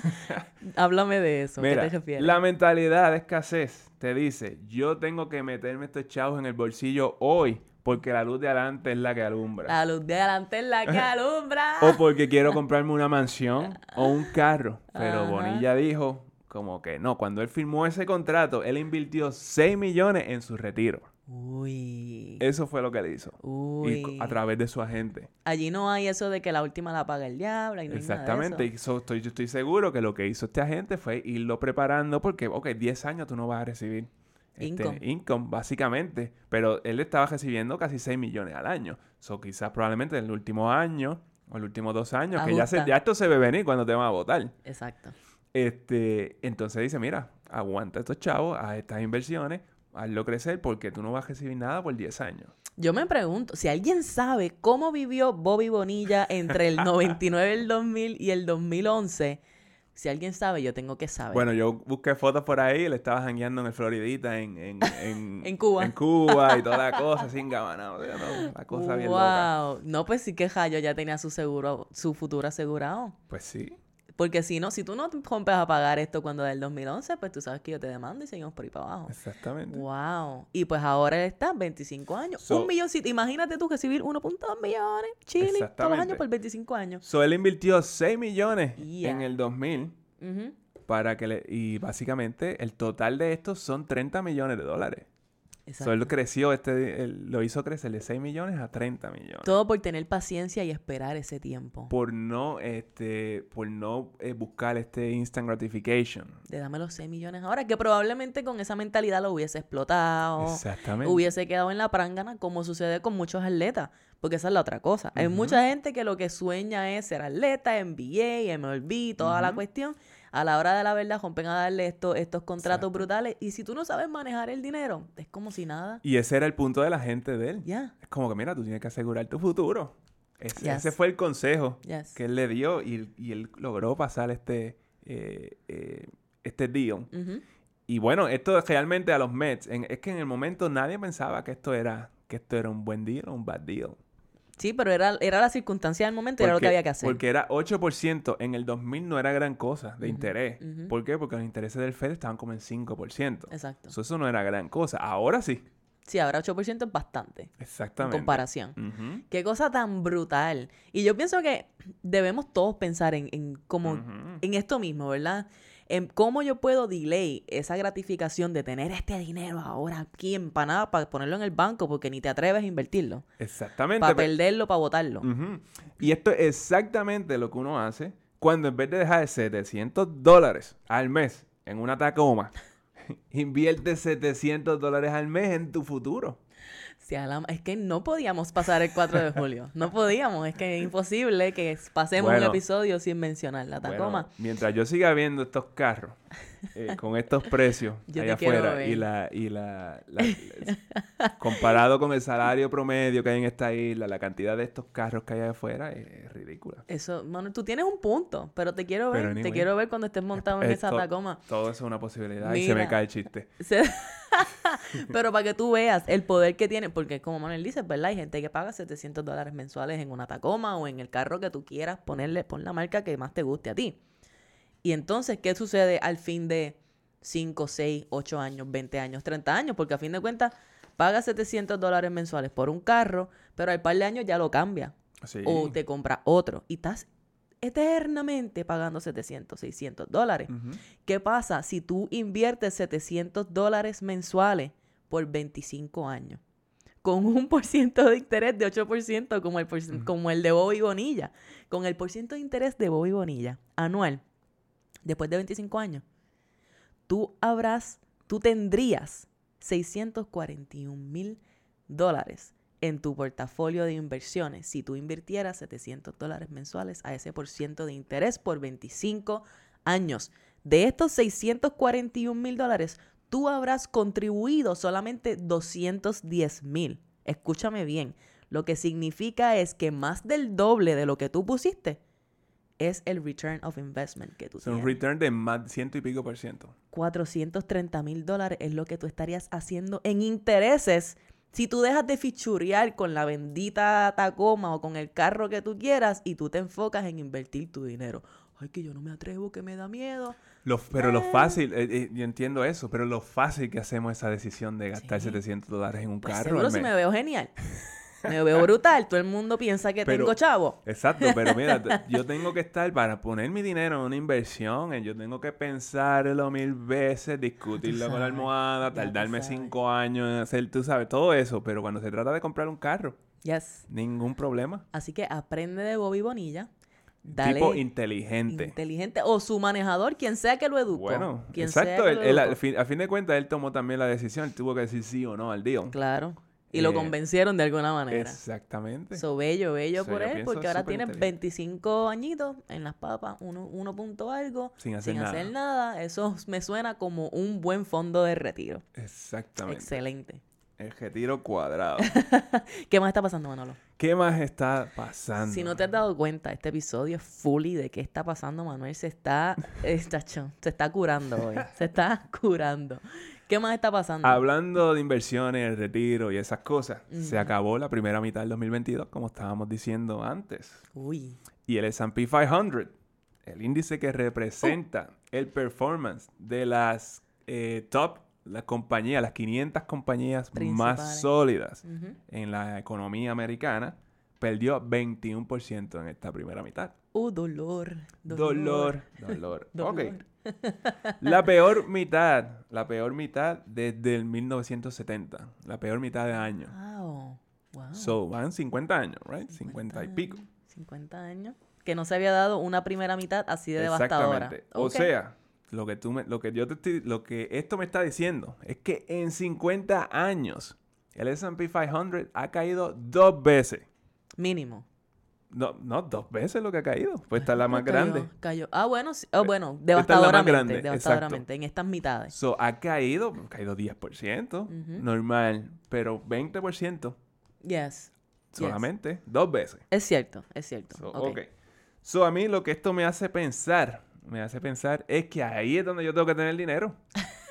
Háblame de eso. Mira, ¿Qué te refieres? la mentalidad de escasez te dice, yo tengo que meterme estos chavos en el bolsillo hoy porque la luz de adelante es la que alumbra. La luz de adelante es la que alumbra. O porque quiero comprarme una mansión o un carro. Pero Ajá. Bonilla dijo como que no, cuando él firmó ese contrato, él invirtió 6 millones en su retiro. Uy. Eso fue lo que él hizo. Y Uy. co- a través de su agente. Allí no hay eso de que la última la paga el diablo y no hay nada de Exactamente. eso. Y so- estoy, yo estoy seguro que lo que hizo este agente fue irlo preparando porque, ok, 10 años tú no vas a recibir este, Income. income, básicamente. Pero él estaba recibiendo casi 6 millones al año. So, quizás probablemente en el último año o el último dos años, que ya, se, ya esto se ve venir cuando te van a votar. Exacto. Este, entonces dice, mira, aguanta estos chavos, a estas inversiones, hazlo crecer porque tú no vas a recibir nada por 10 años. Yo me pregunto, si alguien sabe cómo vivió Bobby Bonilla entre el 99, el 2000 y el 2011, si alguien sabe, yo tengo que saber. Bueno, yo busqué fotos por ahí, él estaba jangueando en el Floridita, en, en, en, En Cuba. En Cuba y toda la cosa, sin gabanado, ¿no? La cosa bien loca. wow. No, pues sí que Jayo ya tenía su seguro, su futuro asegurado. Pues sí. Porque si no, si tú no te rompes a pagar esto cuando del 2011, pues tú sabes que yo te demando y seguimos por ahí para abajo. Exactamente. Wow. Y pues ahora él está 25 años. So- un milloncito. Imagínate tú recibir 1.2 millones, chile, todos los años por 25 años. So, él invirtió 6 millones en el 2000 Ujú. para que le... Y básicamente el total de estos son 30 millones de dólares. So, Exacto. él creció, este, él lo hizo crecer de 6 millones a 30 millones. Todo por tener paciencia y esperar ese tiempo. por no este por no eh, buscar este instant gratification. De dame los 6 millones ahora, que probablemente con esa mentalidad lo hubiese explotado. Exactamente. Hubiese quedado en la prángana, como sucede con muchos atletas. Porque esa es la otra cosa. Hay Ujú. mucha gente que lo que sueña es ser atleta, NBA, MLB, toda la Ujú. cuestión. A la hora de la verdad, rompen a darle estos, estos contratos Exacto. brutales. Y si tú no sabes manejar el dinero, es como si nada. Y ese era el punto de la gente de él. Ya. Es como que mira, tú tienes que asegurar tu futuro. Ese, Yes. ese fue el consejo Yes. que él le dio y, y él logró pasar este eh, eh, este deal. Y bueno, esto realmente a los Mets, en- es que en el momento nadie pensaba que esto era que esto era un buen deal o un bad deal. Sí, pero era, era la circunstancia del momento y era lo que Porque- había que hacer. Porque era 8%, en el 2000 no era gran cosa de interés. ¿Por qué? Porque los intereses del Fed estaban como en 5%. Exacto. So, eso no era gran cosa. Ahora sí. Sí, ahora 8% es bastante. En Exactamente. comparación. Qué cosa tan brutal. Y yo pienso que debemos todos pensar en, en como en esto mismo, ¿verdad? En cómo yo puedo delay esa gratificación de tener este dinero ahora aquí empanada para ponerlo en el banco porque ni te atreves a invertirlo. Exactamente. Para pe- perderlo, para botarlo. Y esto es exactamente lo que uno hace cuando en vez de dejar 700 dólares al mes en una Tacoma invierte 700 dólares al mes en tu futuro. La- es que no podíamos pasar el 4 de julio. No podíamos. Es que es imposible que pasemos Bueno. un episodio sin mencionar la Tacoma. Bueno, mientras yo siga viendo estos carros eh, con estos precios allá afuera y la y la, la- comparado con el salario promedio que hay en esta isla, la cantidad de estos carros que hay allá afuera es ridícula. Eso, Manuel, tú tienes un punto, pero te quiero ver. Te quiero ver cuando estés montado en esa Tacoma. Todo eso es una posibilidad y se me cae el chiste. Se- Pero para que tú veas el poder que tiene, porque como Manuel dice, ¿verdad? Hay gente que paga 700 dólares mensuales en una Tacoma o en el carro que tú quieras ponerle, pon la marca que más te guste a ti. Y entonces, ¿qué sucede al fin de 5, 6, 8 años, 20 años, 30 años? Porque a fin de cuentas, pagas 700 dólares mensuales por un carro, pero al par de años ya lo cambia. Sí. O te compra otro. Y estás eternamente pagando 700, 600 dólares. Ujú. ¿Qué pasa si tú inviertes 700 dólares mensuales por 25 años? Con un por ciento de interés de 8% como el, por cien- como el de Bobby Bonilla. Con el por ciento de interés de Bobby Bonilla anual, después de 25 años, tú habrás, tú tendrías 641 mil dólares en tu portafolio de inversiones si tú invirtieras 700 dólares mensuales a ese por ciento de interés por 25 años. De estos 641 mil dólares, tú habrás contribuido solamente 210 mil. Escúchame bien. Lo que significa es que más del doble de lo que tú pusiste es el return of investment que tú Es un tienes. return de más ciento y pico por ciento. 430 mil dólares es lo que tú estarías haciendo en intereses si tú dejas de fichurear con la bendita Tacoma o con el carro que tú quieras y tú te enfocas en invertir tu dinero. Ay, que yo no me atrevo, que me da miedo. Lo- pero lo fácil, eh, eh, yo entiendo eso, pero lo fácil que hacemos esa decisión de gastar Sí. 700 dólares en un Pues carro. seguro si me veo genial. Me veo brutal. Todo el mundo piensa que Pero- tengo chavo. Exacto, pero mira, yo tengo que estar para poner mi dinero en una inversión, eh, yo tengo que pensarlo mil veces, discutirlo con la almohada, tardarme cinco años en hacer, tú sabes, todo eso, pero cuando se trata de comprar un carro, Yes. ningún problema. Así que aprende de Bobby Bonilla. Dale tipo inteligente. inteligente. O su manejador, quien sea que lo educó. Bueno, quien sea exacto, que él- lo él, educó. al fin- a fin de cuentas él tomó también la decisión, él tuvo que decir sí o no al deal. Claro. Y lo Eh, convencieron de alguna manera. Exactamente. So, bello, bello So, por él, porque ahora tiene inteligente. 25 añitos en las papas, uno, uno punto algo, Sin hacer sin nada. hacer nada. Eso me suena como un buen fondo de retiro. Exactamente. Excelente. El retiro cuadrado. ¿Qué más está pasando, Manolo? ¿Qué más está pasando? Si no te has dado cuenta, este episodio es fully de qué está pasando, Manuel. Se está, está se está curando hoy. Se está curando. ¿Qué más está pasando? Hablando de inversiones, el retiro y esas cosas, se acabó la primera mitad del 2022, como estábamos diciendo antes. Uy. Y el S&P 500, el índice que representa el performance de las eh, top, las compañías, las 500 compañías más sólidas Ujú. en la economía americana, perdió 21% en esta primera mitad. Uh, dolor. Dolor, dolor. Dolor. Ok. La peor mitad, la peor mitad desde el 1970, la peor mitad de año. Wow. Wow. So, van 50 años, right? 50 y pico. años, 50 años. Que no se había dado una primera mitad así de devastadora. Exactamente. O Ok. sea, lo que tú me, lo que yo te estoy, lo que esto me está diciendo es que en 50 años el S&P 500 ha caído dos veces. Mínimo. No, no, dos veces lo que ha caído. Pues esta es la más Cayó, grande. Cayó. Ah, bueno, sí. Oh, bueno, es la más devastadoramente. grande, devastadoramente. En estas mitades. So, ha caído, ha caído 10%, Ujú. normal, pero 20% Yes. solamente dos veces. Es cierto, es cierto. So, Ok. ok. So, a mí lo que esto me hace pensar, me hace pensar, es que ahí es donde yo tengo que tener dinero.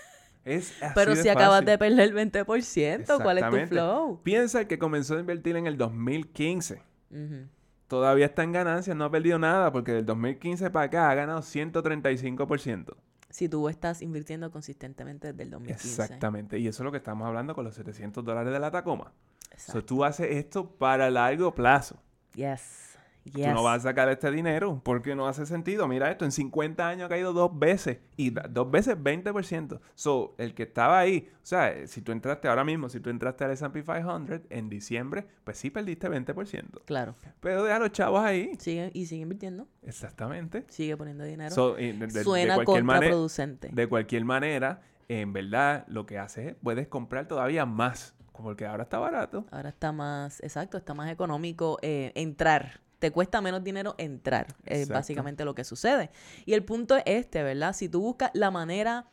Es así Pero de si acabas fácil. de perder el 20%, ¿cuál es tu flow? Piensa que comenzó a invertir en el 2015. Ujú. Todavía está en ganancias, no ha perdido nada, porque del 2015 para acá ha ganado 135%. Si tú estás invirtiendo consistentemente desde el 2015. Exactamente. Y eso es lo que estamos hablando con los 700 dólares de la Tacoma. So, Exacto. tú haces esto para largo plazo. Yes. Tú no vas a sacar este dinero porque no hace sentido. Mira esto, en 50 años ha caído dos veces y dos veces 20%. So, el que estaba ahí, o sea, eh, si tú entraste ahora mismo, si tú entraste al S&P 500 en diciembre, pues sí perdiste 20%. Claro. Pero deja a los chavos ahí. Sigue y sigue invirtiendo. Exactamente. Sigue poniendo dinero. So, y de, de- de Suena contraproducente. de cualquier manera, en verdad lo que hace es puedes comprar todavía más, porque ahora está barato. Ahora está más, exacto, está más económico eh, entrar. Te cuesta menos dinero entrar, es básicamente lo que sucede. Y el punto es este, ¿verdad? Si tú buscas la manera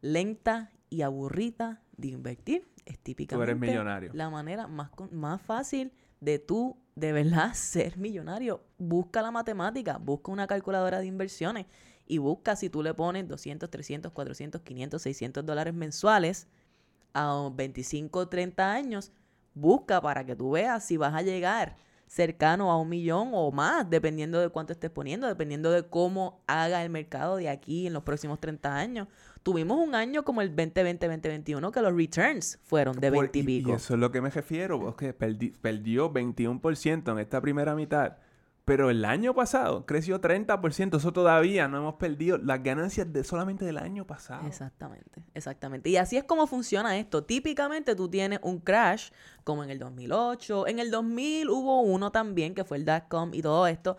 lenta y aburrida de invertir, es típicamente millonario. la manera más, más fácil de tú, de verdad, ser millonario. Busca la matemática, busca una calculadora de inversiones y busca si tú le pones 200, 300, 400, 500, 600 dólares mensuales a 25, 30 años, busca para que tú veas si vas a llegar cercano a un millón o más, dependiendo de cuánto estés poniendo, dependiendo de cómo haga el mercado de aquí en los próximos 30 años. Tuvimos un año como el 2020-2021 que los returns fueron de Por- 20 y y, pico. y eso es lo que me refiero, porque perdi- perdió 21% en esta primera mitad. Pero el año pasado creció 30%. Eso todavía no hemos perdido las ganancias de solamente del año pasado. Exactamente, exactamente. Y así es como funciona esto. Típicamente tú tienes un crash como en el 2008. En el 2000 hubo uno también que fue el dot-com y todo esto.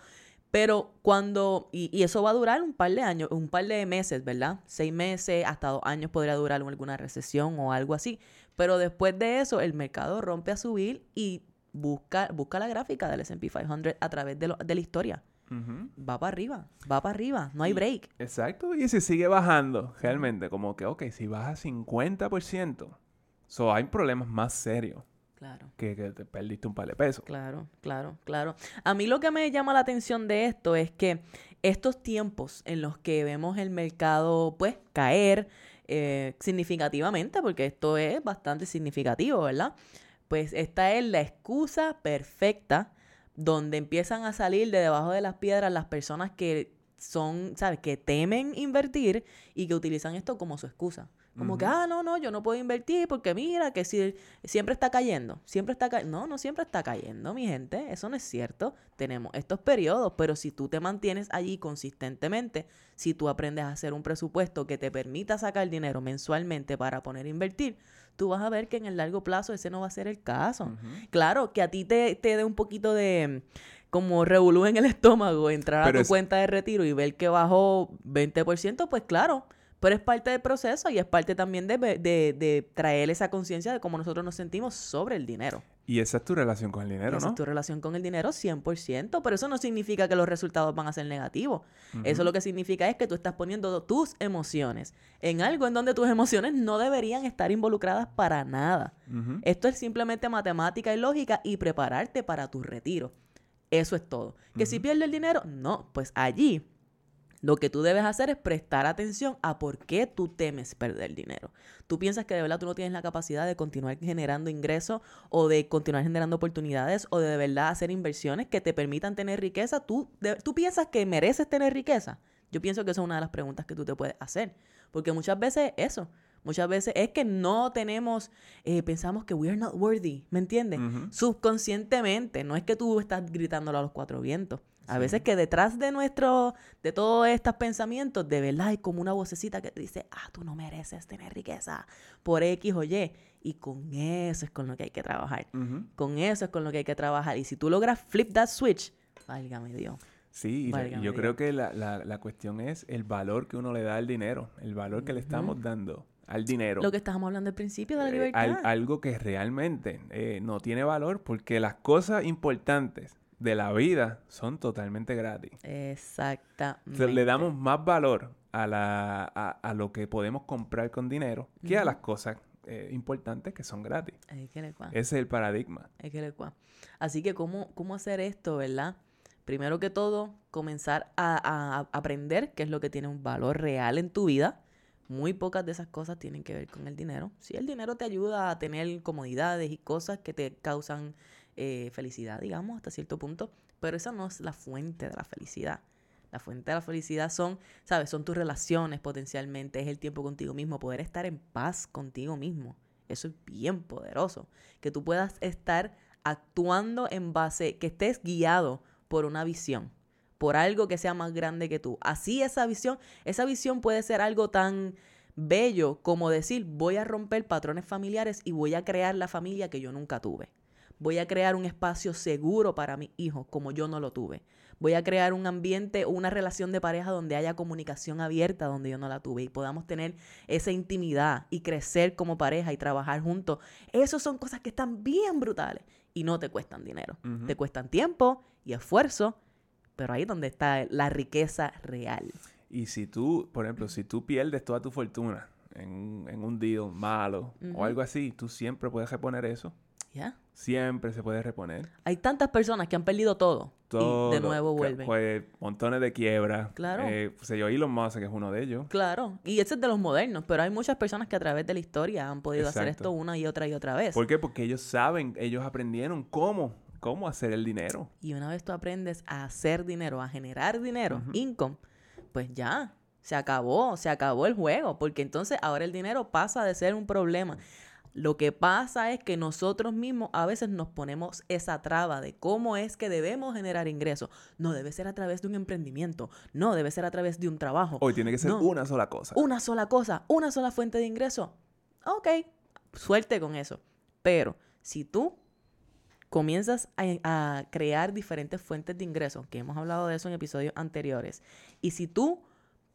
Pero cuando, y, y eso va a durar un par de años, un par de meses, ¿verdad? Seis meses, hasta dos años podría durar alguna recesión o algo así. Pero después de eso, el mercado rompe a subir y busca, busca la gráfica del S&P 500 a través de, lo- de la historia. Va para arriba, va para arriba, no hay Y- break. Exacto, y si sigue bajando, realmente, como que, ok, si baja 50%, so hay problemas más serios Claro. que, que te perdiste un par de pesos. Claro, claro, claro. A mí lo que me llama la atención de esto es que estos tiempos en los que vemos el mercado, pues, caer eh, significativamente, porque esto es bastante significativo, ¿verdad? Pues esta es la excusa perfecta donde empiezan a salir de debajo de las piedras las personas que son, ¿sabes? Que temen invertir y que utilizan esto como su excusa. Como que, ah, no, no, yo no puedo invertir porque mira que si siempre está cayendo, siempre está cayendo. No, no siempre está cayendo, mi gente, eso no es cierto. Tenemos estos periodos, pero si tú te mantienes allí consistentemente, si tú aprendes a hacer un presupuesto que te permita sacar dinero mensualmente para poner a invertir, tú vas a ver que en el largo plazo ese no va a ser el caso. Claro, que a ti te, te dé un poquito de como revolú en el estómago entrar Pero a tu es- cuenta de retiro y ver que bajó 20%, pues claro, pero es parte del proceso y es parte también de, de, de traer esa conciencia de cómo nosotros nos sentimos sobre el dinero. Y esa es tu relación con el dinero, Esa ¿no? es tu relación con el dinero 100%, pero eso no significa que los resultados van a ser negativos. Eso lo que significa es que tú estás poniendo tus emociones en algo en donde tus emociones no deberían estar involucradas para nada. Esto es simplemente matemática y lógica y prepararte para tu retiro. Eso es todo. Que si pierdes el dinero, no, pues allí lo que tú debes hacer es prestar atención a por qué tú temes perder dinero. Tú piensas que de verdad tú no tienes la capacidad de continuar generando ingresos o de continuar generando oportunidades o de, de verdad hacer inversiones que te permitan tener riqueza. ¿Tú, de- ¿Tú piensas que mereces tener riqueza? Yo pienso que esa es una de las preguntas que tú te puedes hacer. Porque muchas veces eso, muchas veces es que no tenemos, eh, pensamos que we are not worthy, ¿me entiendes? Subconscientemente, no es que tú estás gritándolo a los cuatro vientos. A veces que detrás de nuestro, de todos estos pensamientos, de verdad hay como una vocecita que te dice, ah, tú no mereces tener riqueza por X o Y. Y con eso es con lo que hay que trabajar. Con eso es con lo que hay que trabajar. Y si tú logras flip that switch, válgame Dios. Sí, Válgame yo Dios. creo que la, la- la cuestión es el valor que uno le da al dinero, el valor que le estamos dando al dinero. Lo que estábamos hablando al principio de la Eh, libertad. al- algo que realmente eh, no tiene valor porque las cosas importantes de la vida son totalmente gratis. Exactamente. Sea, le damos más valor a, la, a, a lo que podemos comprar con dinero que a las cosas eh, importantes que son gratis. Le cua. Ese es el paradigma. Ay, qué le. Así que, ¿cómo, ¿cómo hacer esto, verdad? Primero que todo, comenzar a, a aprender qué es lo que tiene un valor real en tu vida. Muy pocas de esas cosas tienen que ver con el dinero. Sí, el dinero te ayuda a tener comodidades y cosas que te causan eh, felicidad, digamos, hasta cierto punto, pero esa no es la fuente de la felicidad. La fuente de la felicidad son, ¿sabes? Son tus relaciones potencialmente, es el tiempo contigo mismo, poder estar en paz contigo mismo. Eso es bien poderoso. Que tú puedas estar actuando en base, que estés guiado por una visión, por algo que sea más grande que tú. Así esa visión, esa visión puede ser algo tan bello como decir, voy a romper patrones familiares y voy a crear la familia que yo nunca tuve. Voy a crear un espacio seguro para mis hijos como yo no lo tuve. Voy a crear un ambiente o una relación de pareja donde haya comunicación abierta donde yo no la tuve y podamos tener esa intimidad y crecer como pareja y trabajar juntos. Esas son cosas que están bien brutales y no te cuestan dinero. Te cuestan tiempo y esfuerzo, pero ahí es donde está la riqueza real. Y si tú, por ejemplo, si tú pierdes toda tu fortuna en, en un deal malo o algo así, tú siempre puedes reponer eso. Siempre se puede reponer. Hay tantas personas que han perdido todo, Todo, y de nuevo vuelven. Pues montones de quiebras. Claro. Eh, pues yo, Elon Musk, que es uno de ellos. Claro, y ese es de los modernos, pero hay muchas personas que a través de la historia han podido hacer esto una y otra y otra vez. ¿Por qué? Porque ellos saben, ellos aprendieron cómo, cómo hacer el dinero. Y una vez tú aprendes a hacer dinero, a generar dinero, income, pues ya, se acabó, se acabó el juego, porque entonces ahora el dinero pasa de ser un problema. Lo que pasa es que nosotros mismos a veces nos ponemos esa traba de cómo es que debemos generar ingresos. No debe ser a través de un emprendimiento, no debe ser a través de un trabajo. Hoy tiene que ser No. una sola cosa. Una sola cosa, una sola fuente de ingreso. Ok, suerte con eso. Pero si tú comienzas a, a crear diferentes fuentes de ingresos, que hemos hablado de eso en episodios anteriores, y si tú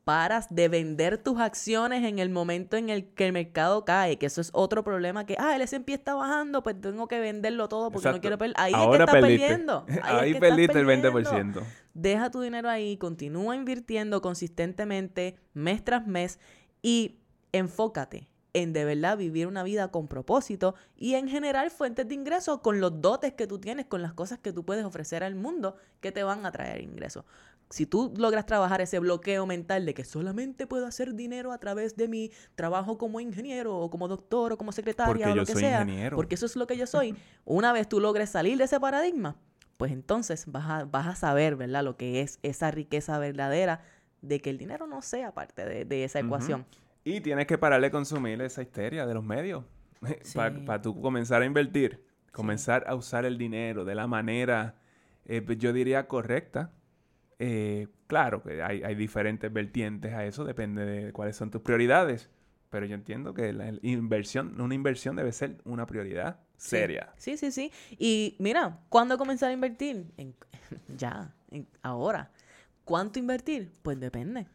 paras de vender tus acciones en el momento en el que el mercado cae, que eso es otro problema que, ah, el S&P está bajando, pues tengo que venderlo todo porque no quiero perder. Ahí Ahora es que estás perdiste. perdiendo. Ahí, es que perdiste el perdiendo. 20%. Deja tu dinero ahí, continúa invirtiendo consistentemente mes tras mes y enfócate en de verdad vivir una vida con propósito y en generar fuentes de ingresos con los dotes que tú tienes, con las cosas que tú puedes ofrecer al mundo que te van a traer ingresos. Si tú logras trabajar ese bloqueo mental de que solamente puedo hacer dinero a través de mi trabajo como ingeniero o como doctor o como secretaria Porque o yo lo que soy sea, ingeniero. porque eso es lo que yo soy, una vez tú logres salir de ese paradigma, pues entonces vas a, vas a saber, ¿verdad? Lo que es esa riqueza verdadera de que el dinero no sea parte de, de esa ecuación. Y tienes que pararle de consumir esa histeria de los medios. Para Sí. tú comenzar a invertir, comenzar a usar el dinero de la manera, eh, yo diría, correcta. Eh, claro que hay, hay diferentes vertientes a eso, depende de cuáles son tus prioridades. Pero yo entiendo que la inversión, una inversión debe ser una prioridad Sí. seria. Sí, sí, sí. Y mira, ¿cuándo comenzar a invertir? En- ya, en- ahora. ¿Cuánto invertir? Pues depende.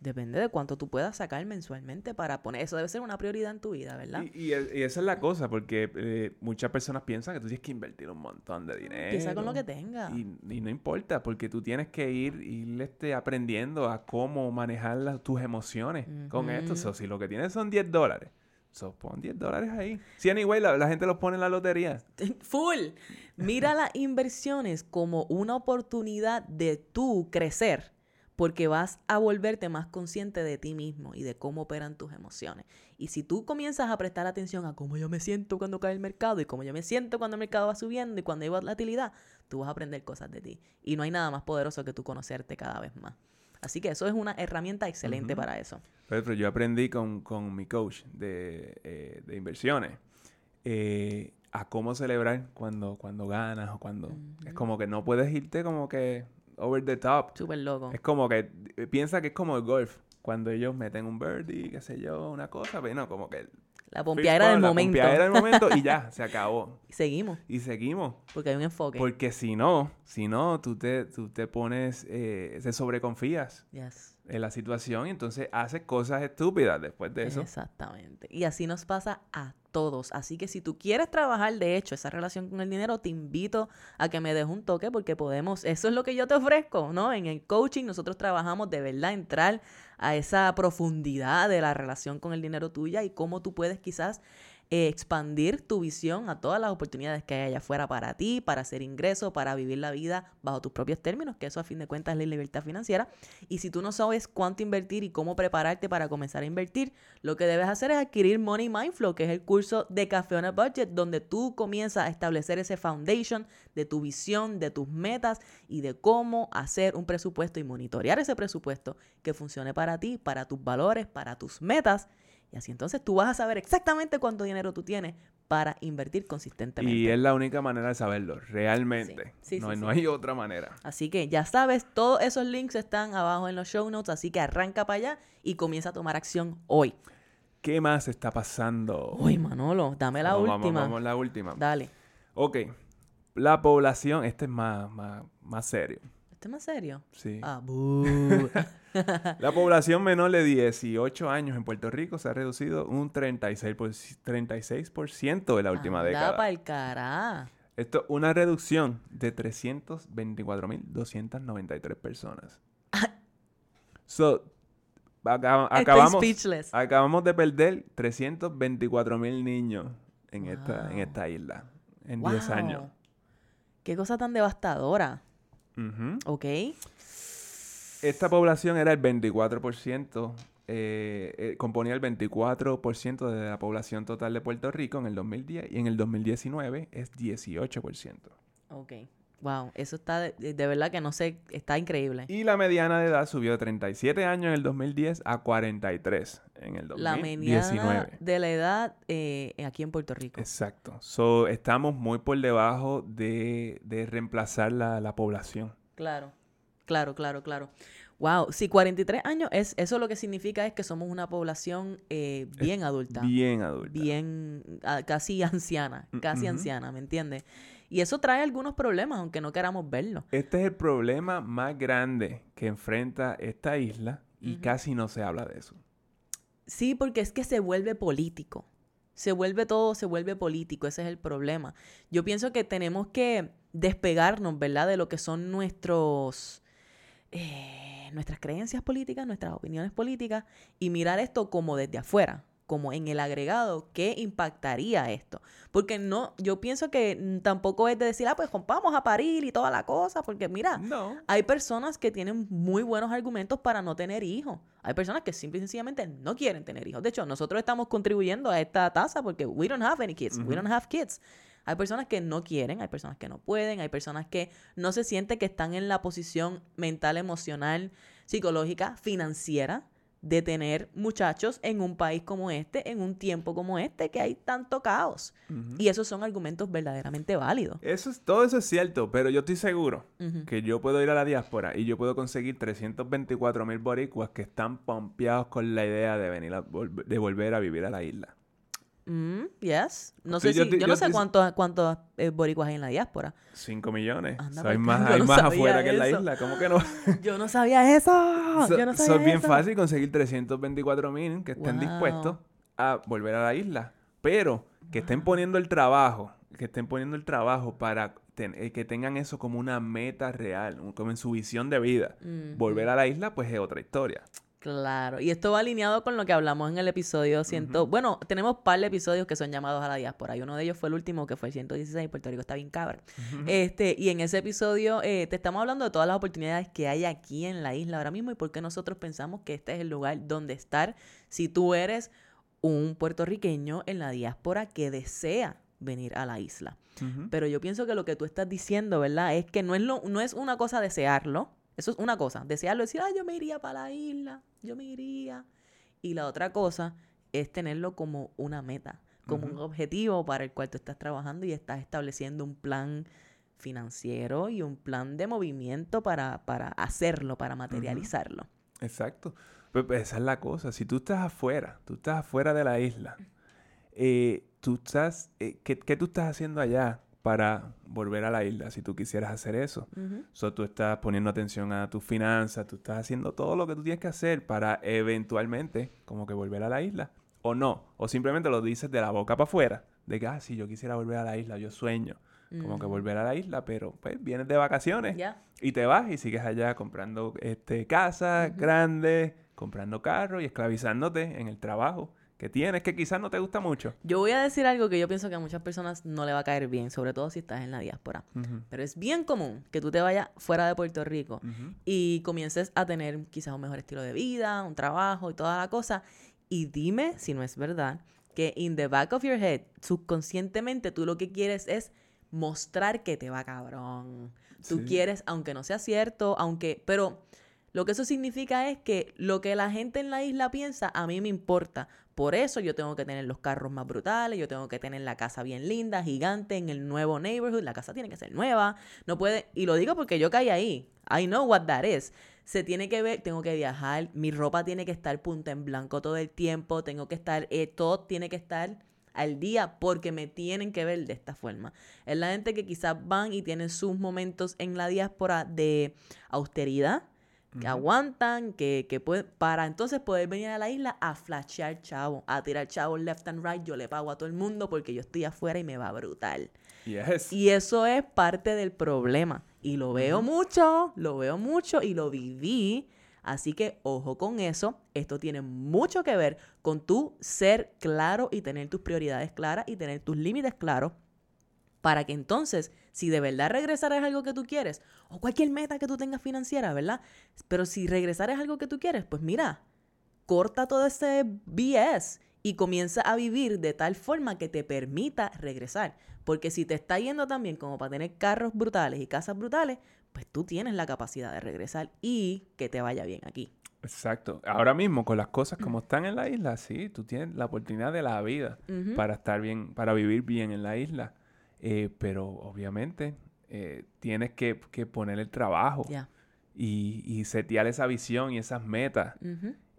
Depende de cuánto tú puedas sacar mensualmente para poner. Eso debe ser una prioridad en tu vida, ¿verdad? Y, y y esa es la cosa, porque eh, muchas personas piensan que tú tienes que invertir un montón de dinero. Empieza con lo que tenga. Y, y no importa, porque tú tienes que ir, ir este, aprendiendo a cómo manejar las- tus emociones con esto. So, si lo que tienes son 10 dólares, so, pon 10 dólares ahí. Si anyway, la, la gente los pone en la lotería. Full. Mira las inversiones como una oportunidad de tú crecer, porque vas a volverte más consciente de ti mismo y de cómo operan tus emociones. Y si tú comienzas a prestar atención a cómo yo me siento cuando cae el mercado y cómo yo me siento cuando el mercado va subiendo y cuando hay volatilidad, tú vas a aprender cosas de ti. Y no hay nada más poderoso que tú conocerte cada vez más. Así que eso es una herramienta excelente para eso. Pero, pero yo aprendí con, con mi coach de, eh, de inversiones eh, a cómo celebrar cuando, cuando ganas o cuando... Es como que no puedes irte como que over the top. Súper loco. Es como que eh, piensa que es como el golf. Cuando ellos meten un birdie, qué sé yo, una cosa, pero no, como que... La pompeadera del la momento. pompeadera del momento y ya, se acabó. Y seguimos, Y seguimos. porque hay un enfoque. Porque si no, si no, tú te, tú te pones, eh, te sobreconfías Yes. En la situación y entonces haces cosas estúpidas después de eso. Exactamente. Y así nos pasa a todos. Así que si tú quieres trabajar, de hecho, esa relación con el dinero, te invito a que me des un toque porque podemos, eso es lo que yo te ofrezco, ¿no? En el coaching nosotros trabajamos de verdad entrar a esa profundidad de la relación con el dinero tuya y cómo tú puedes quizás eh, expandir tu visión a todas las oportunidades que hay allá afuera para ti, para hacer ingresos, para vivir la vida bajo tus propios términos, que eso a fin de cuentas es la libertad financiera. Y si tú no sabes cuánto invertir y cómo prepararte para comenzar a invertir, lo que debes hacer es adquirir Money Mindflow, que es el curso de Café on a Budget, donde tú comienzas a establecer ese foundation de tu visión, de tus metas y de cómo hacer un presupuesto y monitorear ese presupuesto que funcione para ti, para tus valores, para tus metas. Y así entonces tú vas a saber exactamente cuánto dinero tú tienes para invertir consistentemente. Y es la única manera de saberlo, realmente. Sí, sí, no, sí, no hay otra manera. Así que ya sabes, todos esos links están abajo en los show notes, así que arranca para allá y comienza a tomar acción hoy. ¿Qué más está pasando? Uy, Manolo, dame la Vamos, vamos, última. Vamos, la última. Dale. Ok. la población, este es más, más, más serio. ¿Este es más serio? Sí. Ah. La población menor de 18 años en Puerto Rico se ha reducido un 36%, por, 36% en la última Anda década. pa'l cará. Esto es una reducción de 324.293 personas. so, Estoy acabamos, acabamos de perder 324.000 niños en, esta, en Wow. esta isla en 10 Wow. años. Qué cosa tan devastadora. Ujú. ¿Ok? Esta población era el 24%, eh, eh, componía el 24% de la población total de Puerto Rico en el 2010 y en el 2019 es 18%. Ok. Wow, eso está de, de verdad que no sé, está increíble. Y la mediana de edad subió de 37 años en el 2010 a 43 en el La 2019. mediana de la edad eh, aquí en Puerto Rico. Exacto. So, estamos muy por debajo de, de reemplazar la, la población. Claro, claro, claro, claro. Wow, si 43 años es, eso lo que significa es que somos una población eh, bien adulta. Bien adulta. bien, ah, casi anciana, casi anciana, ¿me entiendes? Y eso trae algunos problemas, aunque no queramos verlo. Este es el problema más grande que enfrenta esta isla y casi no se habla de eso. Sí, porque es que se vuelve político. Se vuelve todo, se vuelve político, ese es el problema. Yo pienso que tenemos que despegarnos, ¿verdad? De lo que son nuestros, eh, nuestras creencias políticas, nuestras opiniones políticas, y mirar esto como desde afuera, como en el agregado, ¿qué impactaría esto? Porque no, yo pienso que mm, tampoco es de decir, ah, pues vamos a parir y toda la cosa, porque mira, No. hay personas que tienen muy buenos argumentos para no tener hijos. Hay personas que simple y sencillamente no quieren tener hijos. De hecho, nosotros estamos contribuyendo a esta tasa porque we don't have any kids. We don't have kids. Hay personas que no quieren, hay personas que no pueden, hay personas que no se sienten que están en la posición mental, emocional, psicológica, financiera de tener muchachos en un país como este, en un tiempo como este, que hay tanto caos. Y esos son argumentos verdaderamente válidos. Eso es, todo eso es cierto, pero yo estoy seguro que yo puedo ir a la diáspora y yo puedo conseguir 324 mil boricuas que están pompeados con la idea de venir a de volver a vivir a la isla. Mm, yes. No Sí, sé yo si, yo yo no sé cuántos cuántos eh, boricuas hay en la diáspora. 5 millones. Anda O sea, hay más, hay no más afuera que en la eso. isla. ¿Cómo que no? Yo no sabía eso. So- yo no so sabía es bien eso. fácil conseguir 324 mil que estén Wow. dispuestos a volver a la isla. Pero que estén poniendo el trabajo, que estén poniendo el trabajo para ten- eh, que tengan eso como una meta real, como en su visión de vida. Volver a la isla, pues es otra historia. Claro. Y esto va alineado con lo que hablamos en el episodio 100. Bueno, tenemos un par de episodios que son llamados a la diáspora. Y uno de ellos fue el último, que fue el 116. Puerto Rico está bien cabrón. Este, y en ese episodio eh, te estamos hablando de todas las oportunidades que hay aquí en la isla ahora mismo y por qué nosotros pensamos que este es el lugar donde estar si tú eres un puertorriqueño en la diáspora que desea venir a la isla. Pero yo pienso que lo que tú estás diciendo, ¿verdad? Es que no es, lo, no es una cosa desearlo. Eso es una cosa. Desearlo, decir, ah, yo me iría para la isla, yo me iría. Y la otra cosa es tenerlo como una meta, como un objetivo para el cual tú estás trabajando y estás estableciendo un plan financiero y un plan de movimiento para, para hacerlo, para materializarlo. Exacto. Pues, pues, esa es la cosa. Si tú estás afuera, tú estás afuera de la isla, eh, tú estás, eh, ¿qué, qué tú estás haciendo allá para volver a la isla si tú quisieras hacer eso? So, tú estás poniendo atención a tus finanzas, tú estás haciendo todo lo que tú tienes que hacer para eventualmente como que volver a la isla. O no, o simplemente lo dices de la boca para afuera, de que, ah, sí, yo quisiera volver a la isla, yo sueño como que volver a la isla, pero pues vienes de vacaciones y te vas y sigues allá comprando este, casas grandes, comprando carros y esclavizándote en el trabajo que tienes que quizás no te gusta mucho. Yo voy a decir algo que yo pienso que a muchas personas no le va a caer bien, sobre todo si estás en la diáspora. Pero es bien común que tú te vayas fuera de Puerto Rico y comiences a tener quizás un mejor estilo de vida, un trabajo y toda la cosa. Y dime si no es verdad que in the back of your head, subconscientemente, tú lo que quieres es mostrar que te va cabrón. Tú Sí. quieres, aunque no sea cierto, aunque... Pero lo que eso significa es que lo que la gente en la isla piensa, a mí me importa. Por eso yo tengo que tener los carros más brutales, yo tengo que tener la casa bien linda, gigante, en el nuevo neighborhood. La casa tiene que ser nueva. No puede... Y lo digo porque yo caí ahí. I know what that is. Se tiene que ver, tengo que viajar, mi ropa tiene que estar punta en blanco todo el tiempo, tengo que estar, eh, todo tiene que estar al día porque me tienen que ver de esta forma. Es la gente que quizás van y tienen sus momentos en la diáspora de austeridad, que aguantan, que, que pueden, para entonces poder venir a la isla a flashear chavo, a tirar chavo left and right, yo le pago a todo el mundo porque yo estoy afuera y me va brutal. Yes. Y eso es parte del problema. Y lo veo mucho, lo veo mucho y lo viví. Así que ojo con eso. Esto tiene mucho que ver con tu ser claro y tener tus prioridades claras y tener tus límites claros para que entonces, si de verdad regresar es algo que tú quieres, o cualquier meta que tú tengas financiera, ¿verdad? Pero si regresar es algo que tú quieres, pues mira, corta todo ese BS y comienza a vivir de tal forma que te permita regresar. Porque si te está yendo también como para tener carros brutales y casas brutales, pues tú tienes la capacidad de regresar y que te vaya bien aquí. Exacto. Ahora mismo, con las cosas como están en la isla, sí, tú tienes la oportunidad de la vida para estar bien, para vivir bien en la isla. Eh, pero obviamente eh, tienes que, que poner el trabajo y, y setear esa visión y esas metas.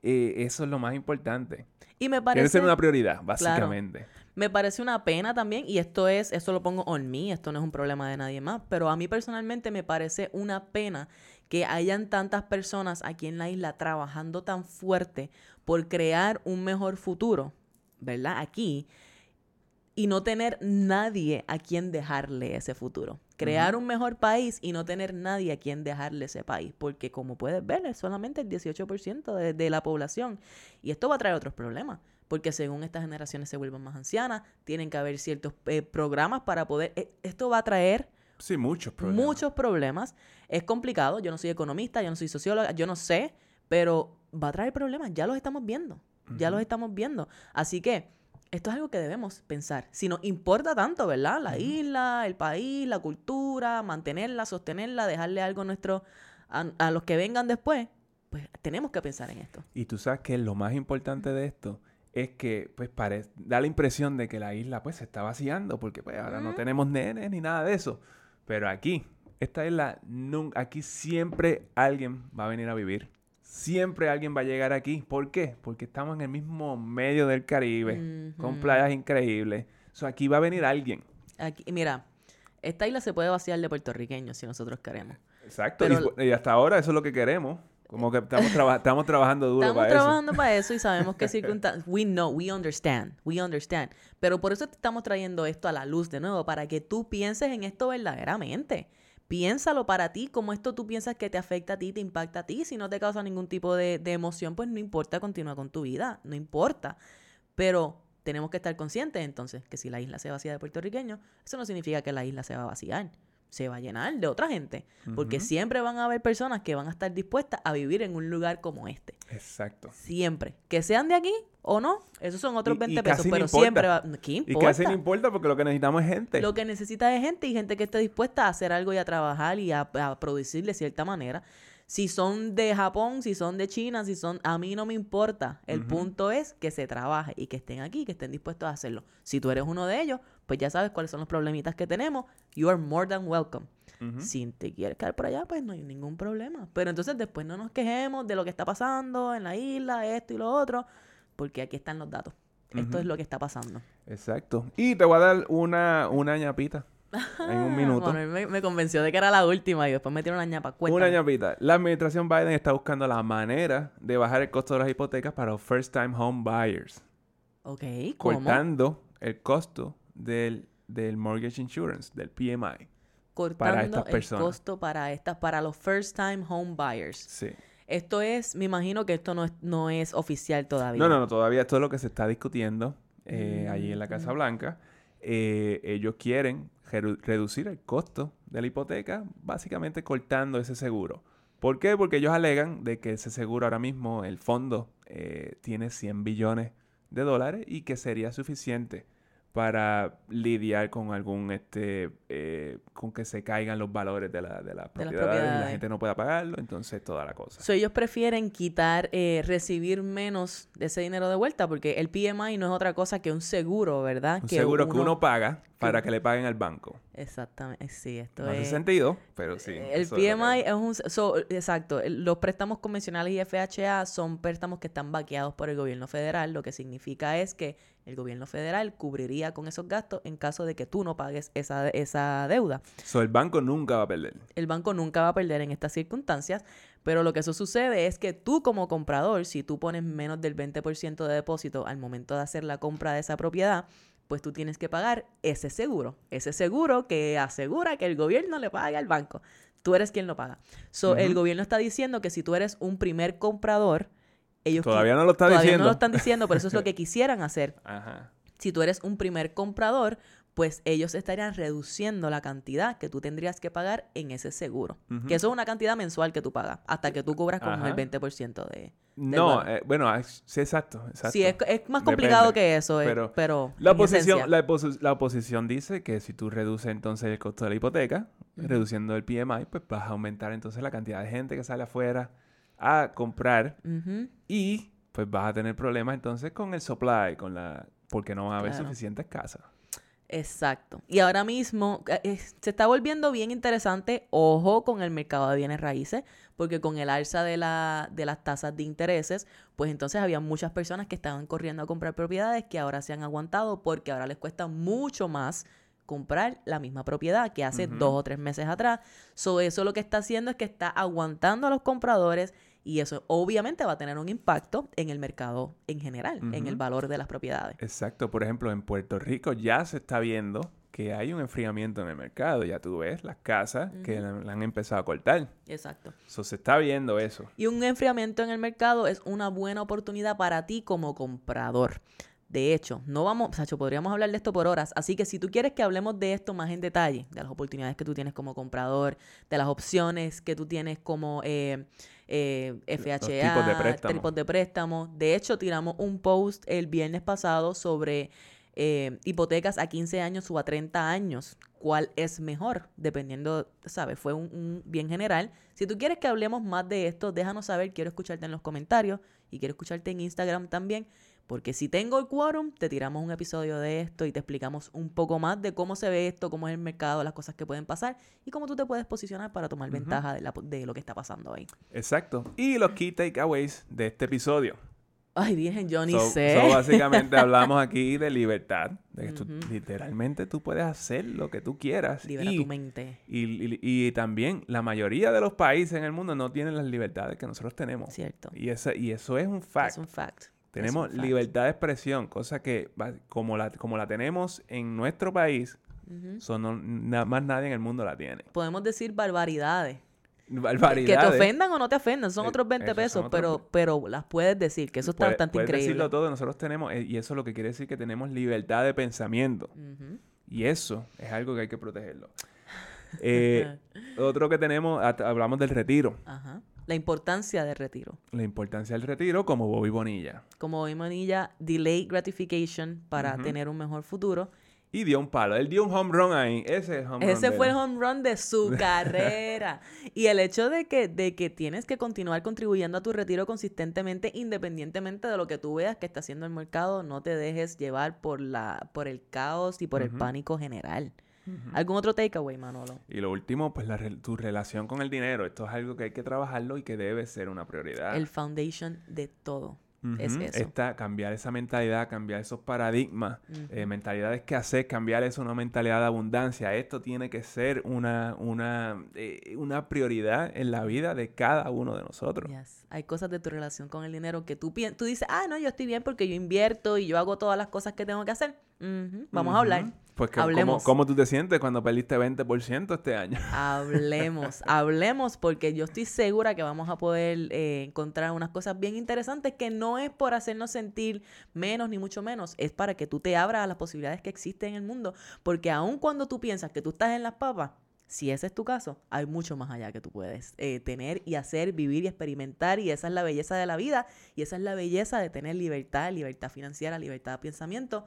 Eh, eso es lo más importante. Y me Debe parece... ser una prioridad, básicamente. Me parece una pena también, y esto es, eso lo pongo on me, esto no es un problema de nadie más, pero a mí personalmente me parece una pena que hayan tantas personas aquí en la isla trabajando tan fuerte por crear un mejor futuro, ¿verdad? Aquí, y no tener nadie a quien dejarle ese futuro. Crear un mejor país y no tener nadie a quien dejarle ese país, porque como puedes ver, es solamente el 18% de, de la población. Y esto va a traer otros problemas, porque según estas generaciones se vuelvan más ancianas, tienen que haber ciertos eh, programas para poder... eh, esto va a traer Sí, muchos problemas. muchos problemas. Es complicado, yo no soy economista, yo no soy socióloga, yo no sé, pero va a traer problemas, ya los estamos viendo, ya los estamos viendo. Así que esto es algo que debemos pensar. Si nos importa tanto, ¿verdad? La isla, el país, la cultura, mantenerla, sostenerla, dejarle algo a, nuestro, a, a los que vengan después, pues tenemos que pensar en esto. Y tú sabes que lo más importante de esto es que, pues, parece, da la impresión de que la isla, pues, se está vaciando porque, pues, ahora no tenemos nenes ni nada de eso. Pero aquí, esta isla, aquí siempre alguien va a venir a vivir. Siempre alguien va a llegar aquí. ¿Por qué? Porque estamos en el mismo medio del Caribe, con playas increíbles. So, aquí va a venir alguien. Aquí, mira, esta isla se puede vaciar de puertorriqueños si nosotros queremos. Exacto. Pero- y, y hasta ahora eso es lo que queremos. Como que estamos, traba- estamos trabajando duro Estamos para trabajando para eso y sabemos qué circunstancias. We know, we understand, we understand. Pero por eso te estamos trayendo esto a la luz de nuevo, para que tú pienses en esto verdaderamente. Piénsalo para ti, como esto tú piensas que te afecta a ti, te impacta a ti. Si no te causa ningún tipo de, de emoción, pues no importa, continúa con tu vida, no importa. Pero tenemos que estar conscientes entonces que si la isla se vacía de puertorriqueños, eso no significa que la isla se va a vaciar. Se va a llenar de otra gente. Porque siempre van a haber personas que van a estar dispuestas a vivir en un lugar como este. Exacto. Siempre. Que sean de aquí o no, esos son otros Y- y 20 casi pesos, pero importa. siempre va. ¿Qué Y importa? casi no importa porque lo que necesitamos es gente. Lo que necesita es gente y gente que esté dispuesta a hacer algo y a trabajar y a, a producir de cierta manera. Si son de Japón, si son de China, si son... A mí no me importa. El punto es que se trabaje y que estén aquí, que estén dispuestos a hacerlo. Si tú eres uno de ellos, pues ya sabes cuáles son los problemitas que tenemos. You are more than welcome. Si te quieres quedar por allá, pues no hay ningún problema. Pero entonces después no nos quejemos de lo que está pasando en la isla, esto y lo otro, porque aquí están los datos. Esto es lo que está pasando. Exacto. Y te voy a dar una, una ñapita en un minuto. Me, me convenció de que era la última y después metieron una ñapa. Una ñapita. La administración Biden está buscando la manera de bajar el costo de las hipotecas para los first time home buyers, Ok, ¿cómo? cortando el costo del, del mortgage insurance, del PMI. Cortando estas el costo para estas, para los first time home buyers. Sí. Esto es, me imagino que esto no es, no es oficial todavía. No, no, no, todavía esto es lo que se está discutiendo eh, allí en la Casa mm. Blanca. Eh, ellos quieren reducir el costo de la hipoteca, básicamente cortando ese seguro. ¿Por qué? Porque ellos alegan de que ese seguro ahora mismo, el fondo, eh, tiene 100 billones de dólares y que sería suficiente para lidiar con algún, este, eh, con que se caigan los valores de, la, de las propiedades y la gente no pueda pagarlo, entonces toda la cosa. So, ellos prefieren quitar, eh, recibir menos de ese dinero de vuelta, porque el PMI no es otra cosa que un seguro, ¿verdad? Un que seguro que uno- uno paga para que le paguen al banco. Exactamente, sí, esto No es... hace sentido, pero sí. El es PMI es un... so, exacto, los préstamos convencionales y FHA son préstamos que están vaqueados por el gobierno federal, lo que significa es que el gobierno federal cubriría con esos gastos en caso de que tú no pagues esa, esa deuda. So, el banco nunca va a perder. El banco nunca va a perder en estas circunstancias, pero lo que eso sucede es que tú como comprador, si tú pones menos del 20% de depósito al momento de hacer la compra de esa propiedad, pues tú tienes que pagar ese seguro, ese seguro que asegura que el gobierno le pague al banco. Tú eres quien lo paga. So, El gobierno está diciendo que si tú eres un primer comprador, ellos Todavía no lo está todavía diciendo. no lo están diciendo, pero eso es lo que quisieran hacer Ajá. si tú eres un primer comprador, pues ellos estarían reduciendo la cantidad que tú tendrías que pagar en ese seguro. Que eso es una cantidad mensual que tú pagas, hasta que tú cobras como Ajá. el 20% de... No, eh, bueno, ah, sí, exacto, exacto. Sí, es, es más complicado Depende. que eso, eh, Pero pero, La en oposición, esencia. la, oposi- la oposición dice que si tú reduces entonces el costo de la hipoteca, reduciendo el PMI, pues vas a aumentar entonces la cantidad de gente que sale afuera a comprar y pues vas a tener problemas entonces con el supply, con la porque no va a haber Claro. suficientes casas. Exacto. Y ahora mismo eh, eh, se está volviendo bien interesante, ojo con el mercado de bienes raíces, porque con el alza de, la, de las tasas de intereses, pues entonces había muchas personas que estaban corriendo a comprar propiedades que ahora se han aguantado porque ahora les cuesta mucho más comprar la misma propiedad que hace dos o tres meses atrás. So, eso lo que está haciendo es que está aguantando a los compradores y eso obviamente va a tener un impacto en el mercado en general, en el valor de las propiedades. Exacto, por ejemplo, en Puerto Rico ya se está viendo que hay un enfriamiento en el mercado. Ya tú ves las casas que la, la han empezado a cortar. Exacto. So, se está viendo eso. Y un enfriamiento en el mercado es una buena oportunidad para ti como comprador. De hecho, no vamos, Sacho, podríamos hablar de esto por horas. Así que si tú quieres que hablemos de esto más en detalle, de las oportunidades que tú tienes como comprador, de las opciones que tú tienes como eh, eh, FHA, tipos de préstamo. tipos de préstamo. De hecho, tiramos un post el viernes pasado sobre eh, hipotecas a 15 años o a 30 años. ¿Cuál es mejor? Dependiendo, ¿sabes? Fue un, un bien general. Si tú quieres que hablemos más de esto, déjanos saber. Quiero escucharte en los comentarios y quiero escucharte en Instagram también. Porque si tengo el quórum, te tiramos un episodio de esto y te explicamos un poco más de cómo se ve esto, cómo es el mercado, las cosas que pueden pasar y cómo tú te puedes posicionar para tomar ventaja de, la- de lo que está pasando ahí. Exacto. Y los key takeaways de este episodio. Ay, Virgen, yo ni So- sé. so básicamente hablamos aquí de libertad. De que tú- Ujú. literalmente tú puedes hacer lo que tú quieras. Libera y, tu mente. y, y- y también la mayoría de los países en el mundo no tienen las libertades que nosotros tenemos. Cierto. Y, esa, y eso es un fact. Es un fact. Tenemos Es libertad de expresión, cosa que como la, como la tenemos en nuestro país, Ujú. so no- na- más nadie en el mundo la tiene. Podemos decir barbaridades. Que te Barbaridades. ofendan o no te ofendan, son Eh, otros 20 esos son pesos, otros pero, 20. pero las puedes decir, que eso está Puede- bastante puedes increíble. decirlo todo, nosotros tenemos, eh, y eso lo que quiere decir que tenemos libertad de pensamiento. Y eso es algo que hay que protegerlo. Eh, otro que tenemos, hablamos del retiro. Ajá. La importancia del retiro. La importancia del retiro como Bobby Bonilla. Como hoy Manilla, delay gratification para tener un mejor futuro. Y dio un palo. Él dio un home run ahí. Ese es home Ese fue el home run de su carrera. Y el hecho de que, de que tienes que continuar contribuyendo a tu retiro consistentemente, independientemente de lo que tú veas que está haciendo el mercado, no te dejes llevar por, la, por el caos y por el pánico general. ¿Algún otro takeaway, Manolo? Y lo último, pues la re- tu relación con el dinero. Esto es algo que hay que trabajarlo y que debe ser una prioridad. El foundation de todo. es eso. Esta, cambiar esa mentalidad, cambiar esos paradigmas, eh, mentalidades que hacer, cambiar eso a una mentalidad de abundancia. Esto tiene que ser una, una, eh, una prioridad en la vida de cada uno de nosotros. Yes. Hay cosas de tu relación con el dinero que tú, tú dices, ah, no, yo estoy bien porque yo invierto y yo hago todas las cosas que tengo que hacer. Vamos a hablar. Pues, que- ¿cómo, Hablemos. ¿cómo tú te sientes cuando perdiste 20% este año? Hablemos, hablemos, porque yo estoy segura que vamos a poder eh, encontrar unas cosas bien interesantes que no es por hacernos sentir menos ni mucho menos, es para que tú te abras a las posibilidades que existen en el mundo, porque aun cuando tú piensas que tú estás en las papas, si ese es tu caso, hay mucho más allá que tú puedes eh, tener y hacer, vivir y experimentar, y esa es la belleza de la vida, y esa es la belleza de tener libertad, libertad financiera, libertad de pensamiento,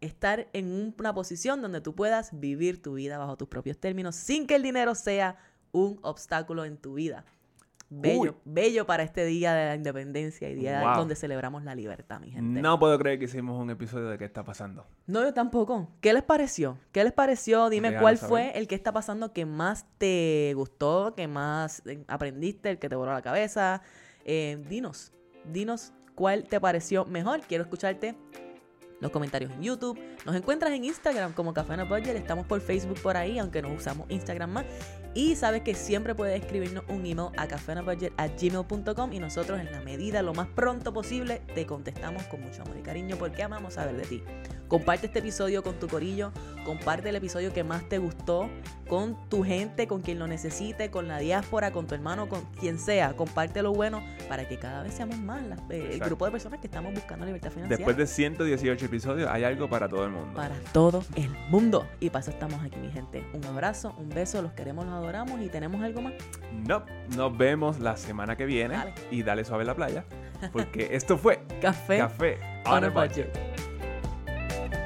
estar en un- una posición donde tú puedas vivir tu vida bajo tus propios términos sin que el dinero sea un obstáculo en tu vida. Bello, Uy. bello para este día de la independencia y día Wow. donde celebramos la libertad, mi gente. No puedo creer que hicimos un episodio de qué está pasando. No, yo tampoco. ¿Qué les pareció? ¿Qué les pareció? Dime cuál saber. fue el que está pasando que más te gustó, que más eh, aprendiste, el que te voló la cabeza. Eh, dinos, dinos cuál te pareció mejor. Quiero escucharte los comentarios en YouTube. Nos encuentras en Instagram como Café No Budget. Estamos por Facebook por ahí, aunque no usamos Instagram más. Y sabes que siempre puedes escribirnos un email a gmail.com y nosotros en la medida, lo más pronto posible, te contestamos con mucho amor y cariño porque amamos saber de ti. Comparte este episodio con tu corillo, comparte el episodio que más te gustó con tu gente, con quien lo necesite, con la diáspora, con tu hermano, con quien sea. Comparte lo bueno para que cada vez seamos más las- eh, el grupo de personas que estamos buscando libertad financiera. Después de 118 episodios, hay algo para todo el mundo. Para todo el mundo. Y para eso estamos aquí, mi gente. Un abrazo, un beso, los queremos, los adoramos y tenemos algo más. No, nos vemos la semana que viene. Dale. Y dale suave en la playa. Porque esto fue Café, Café on on a a Budget. budget. Thank you.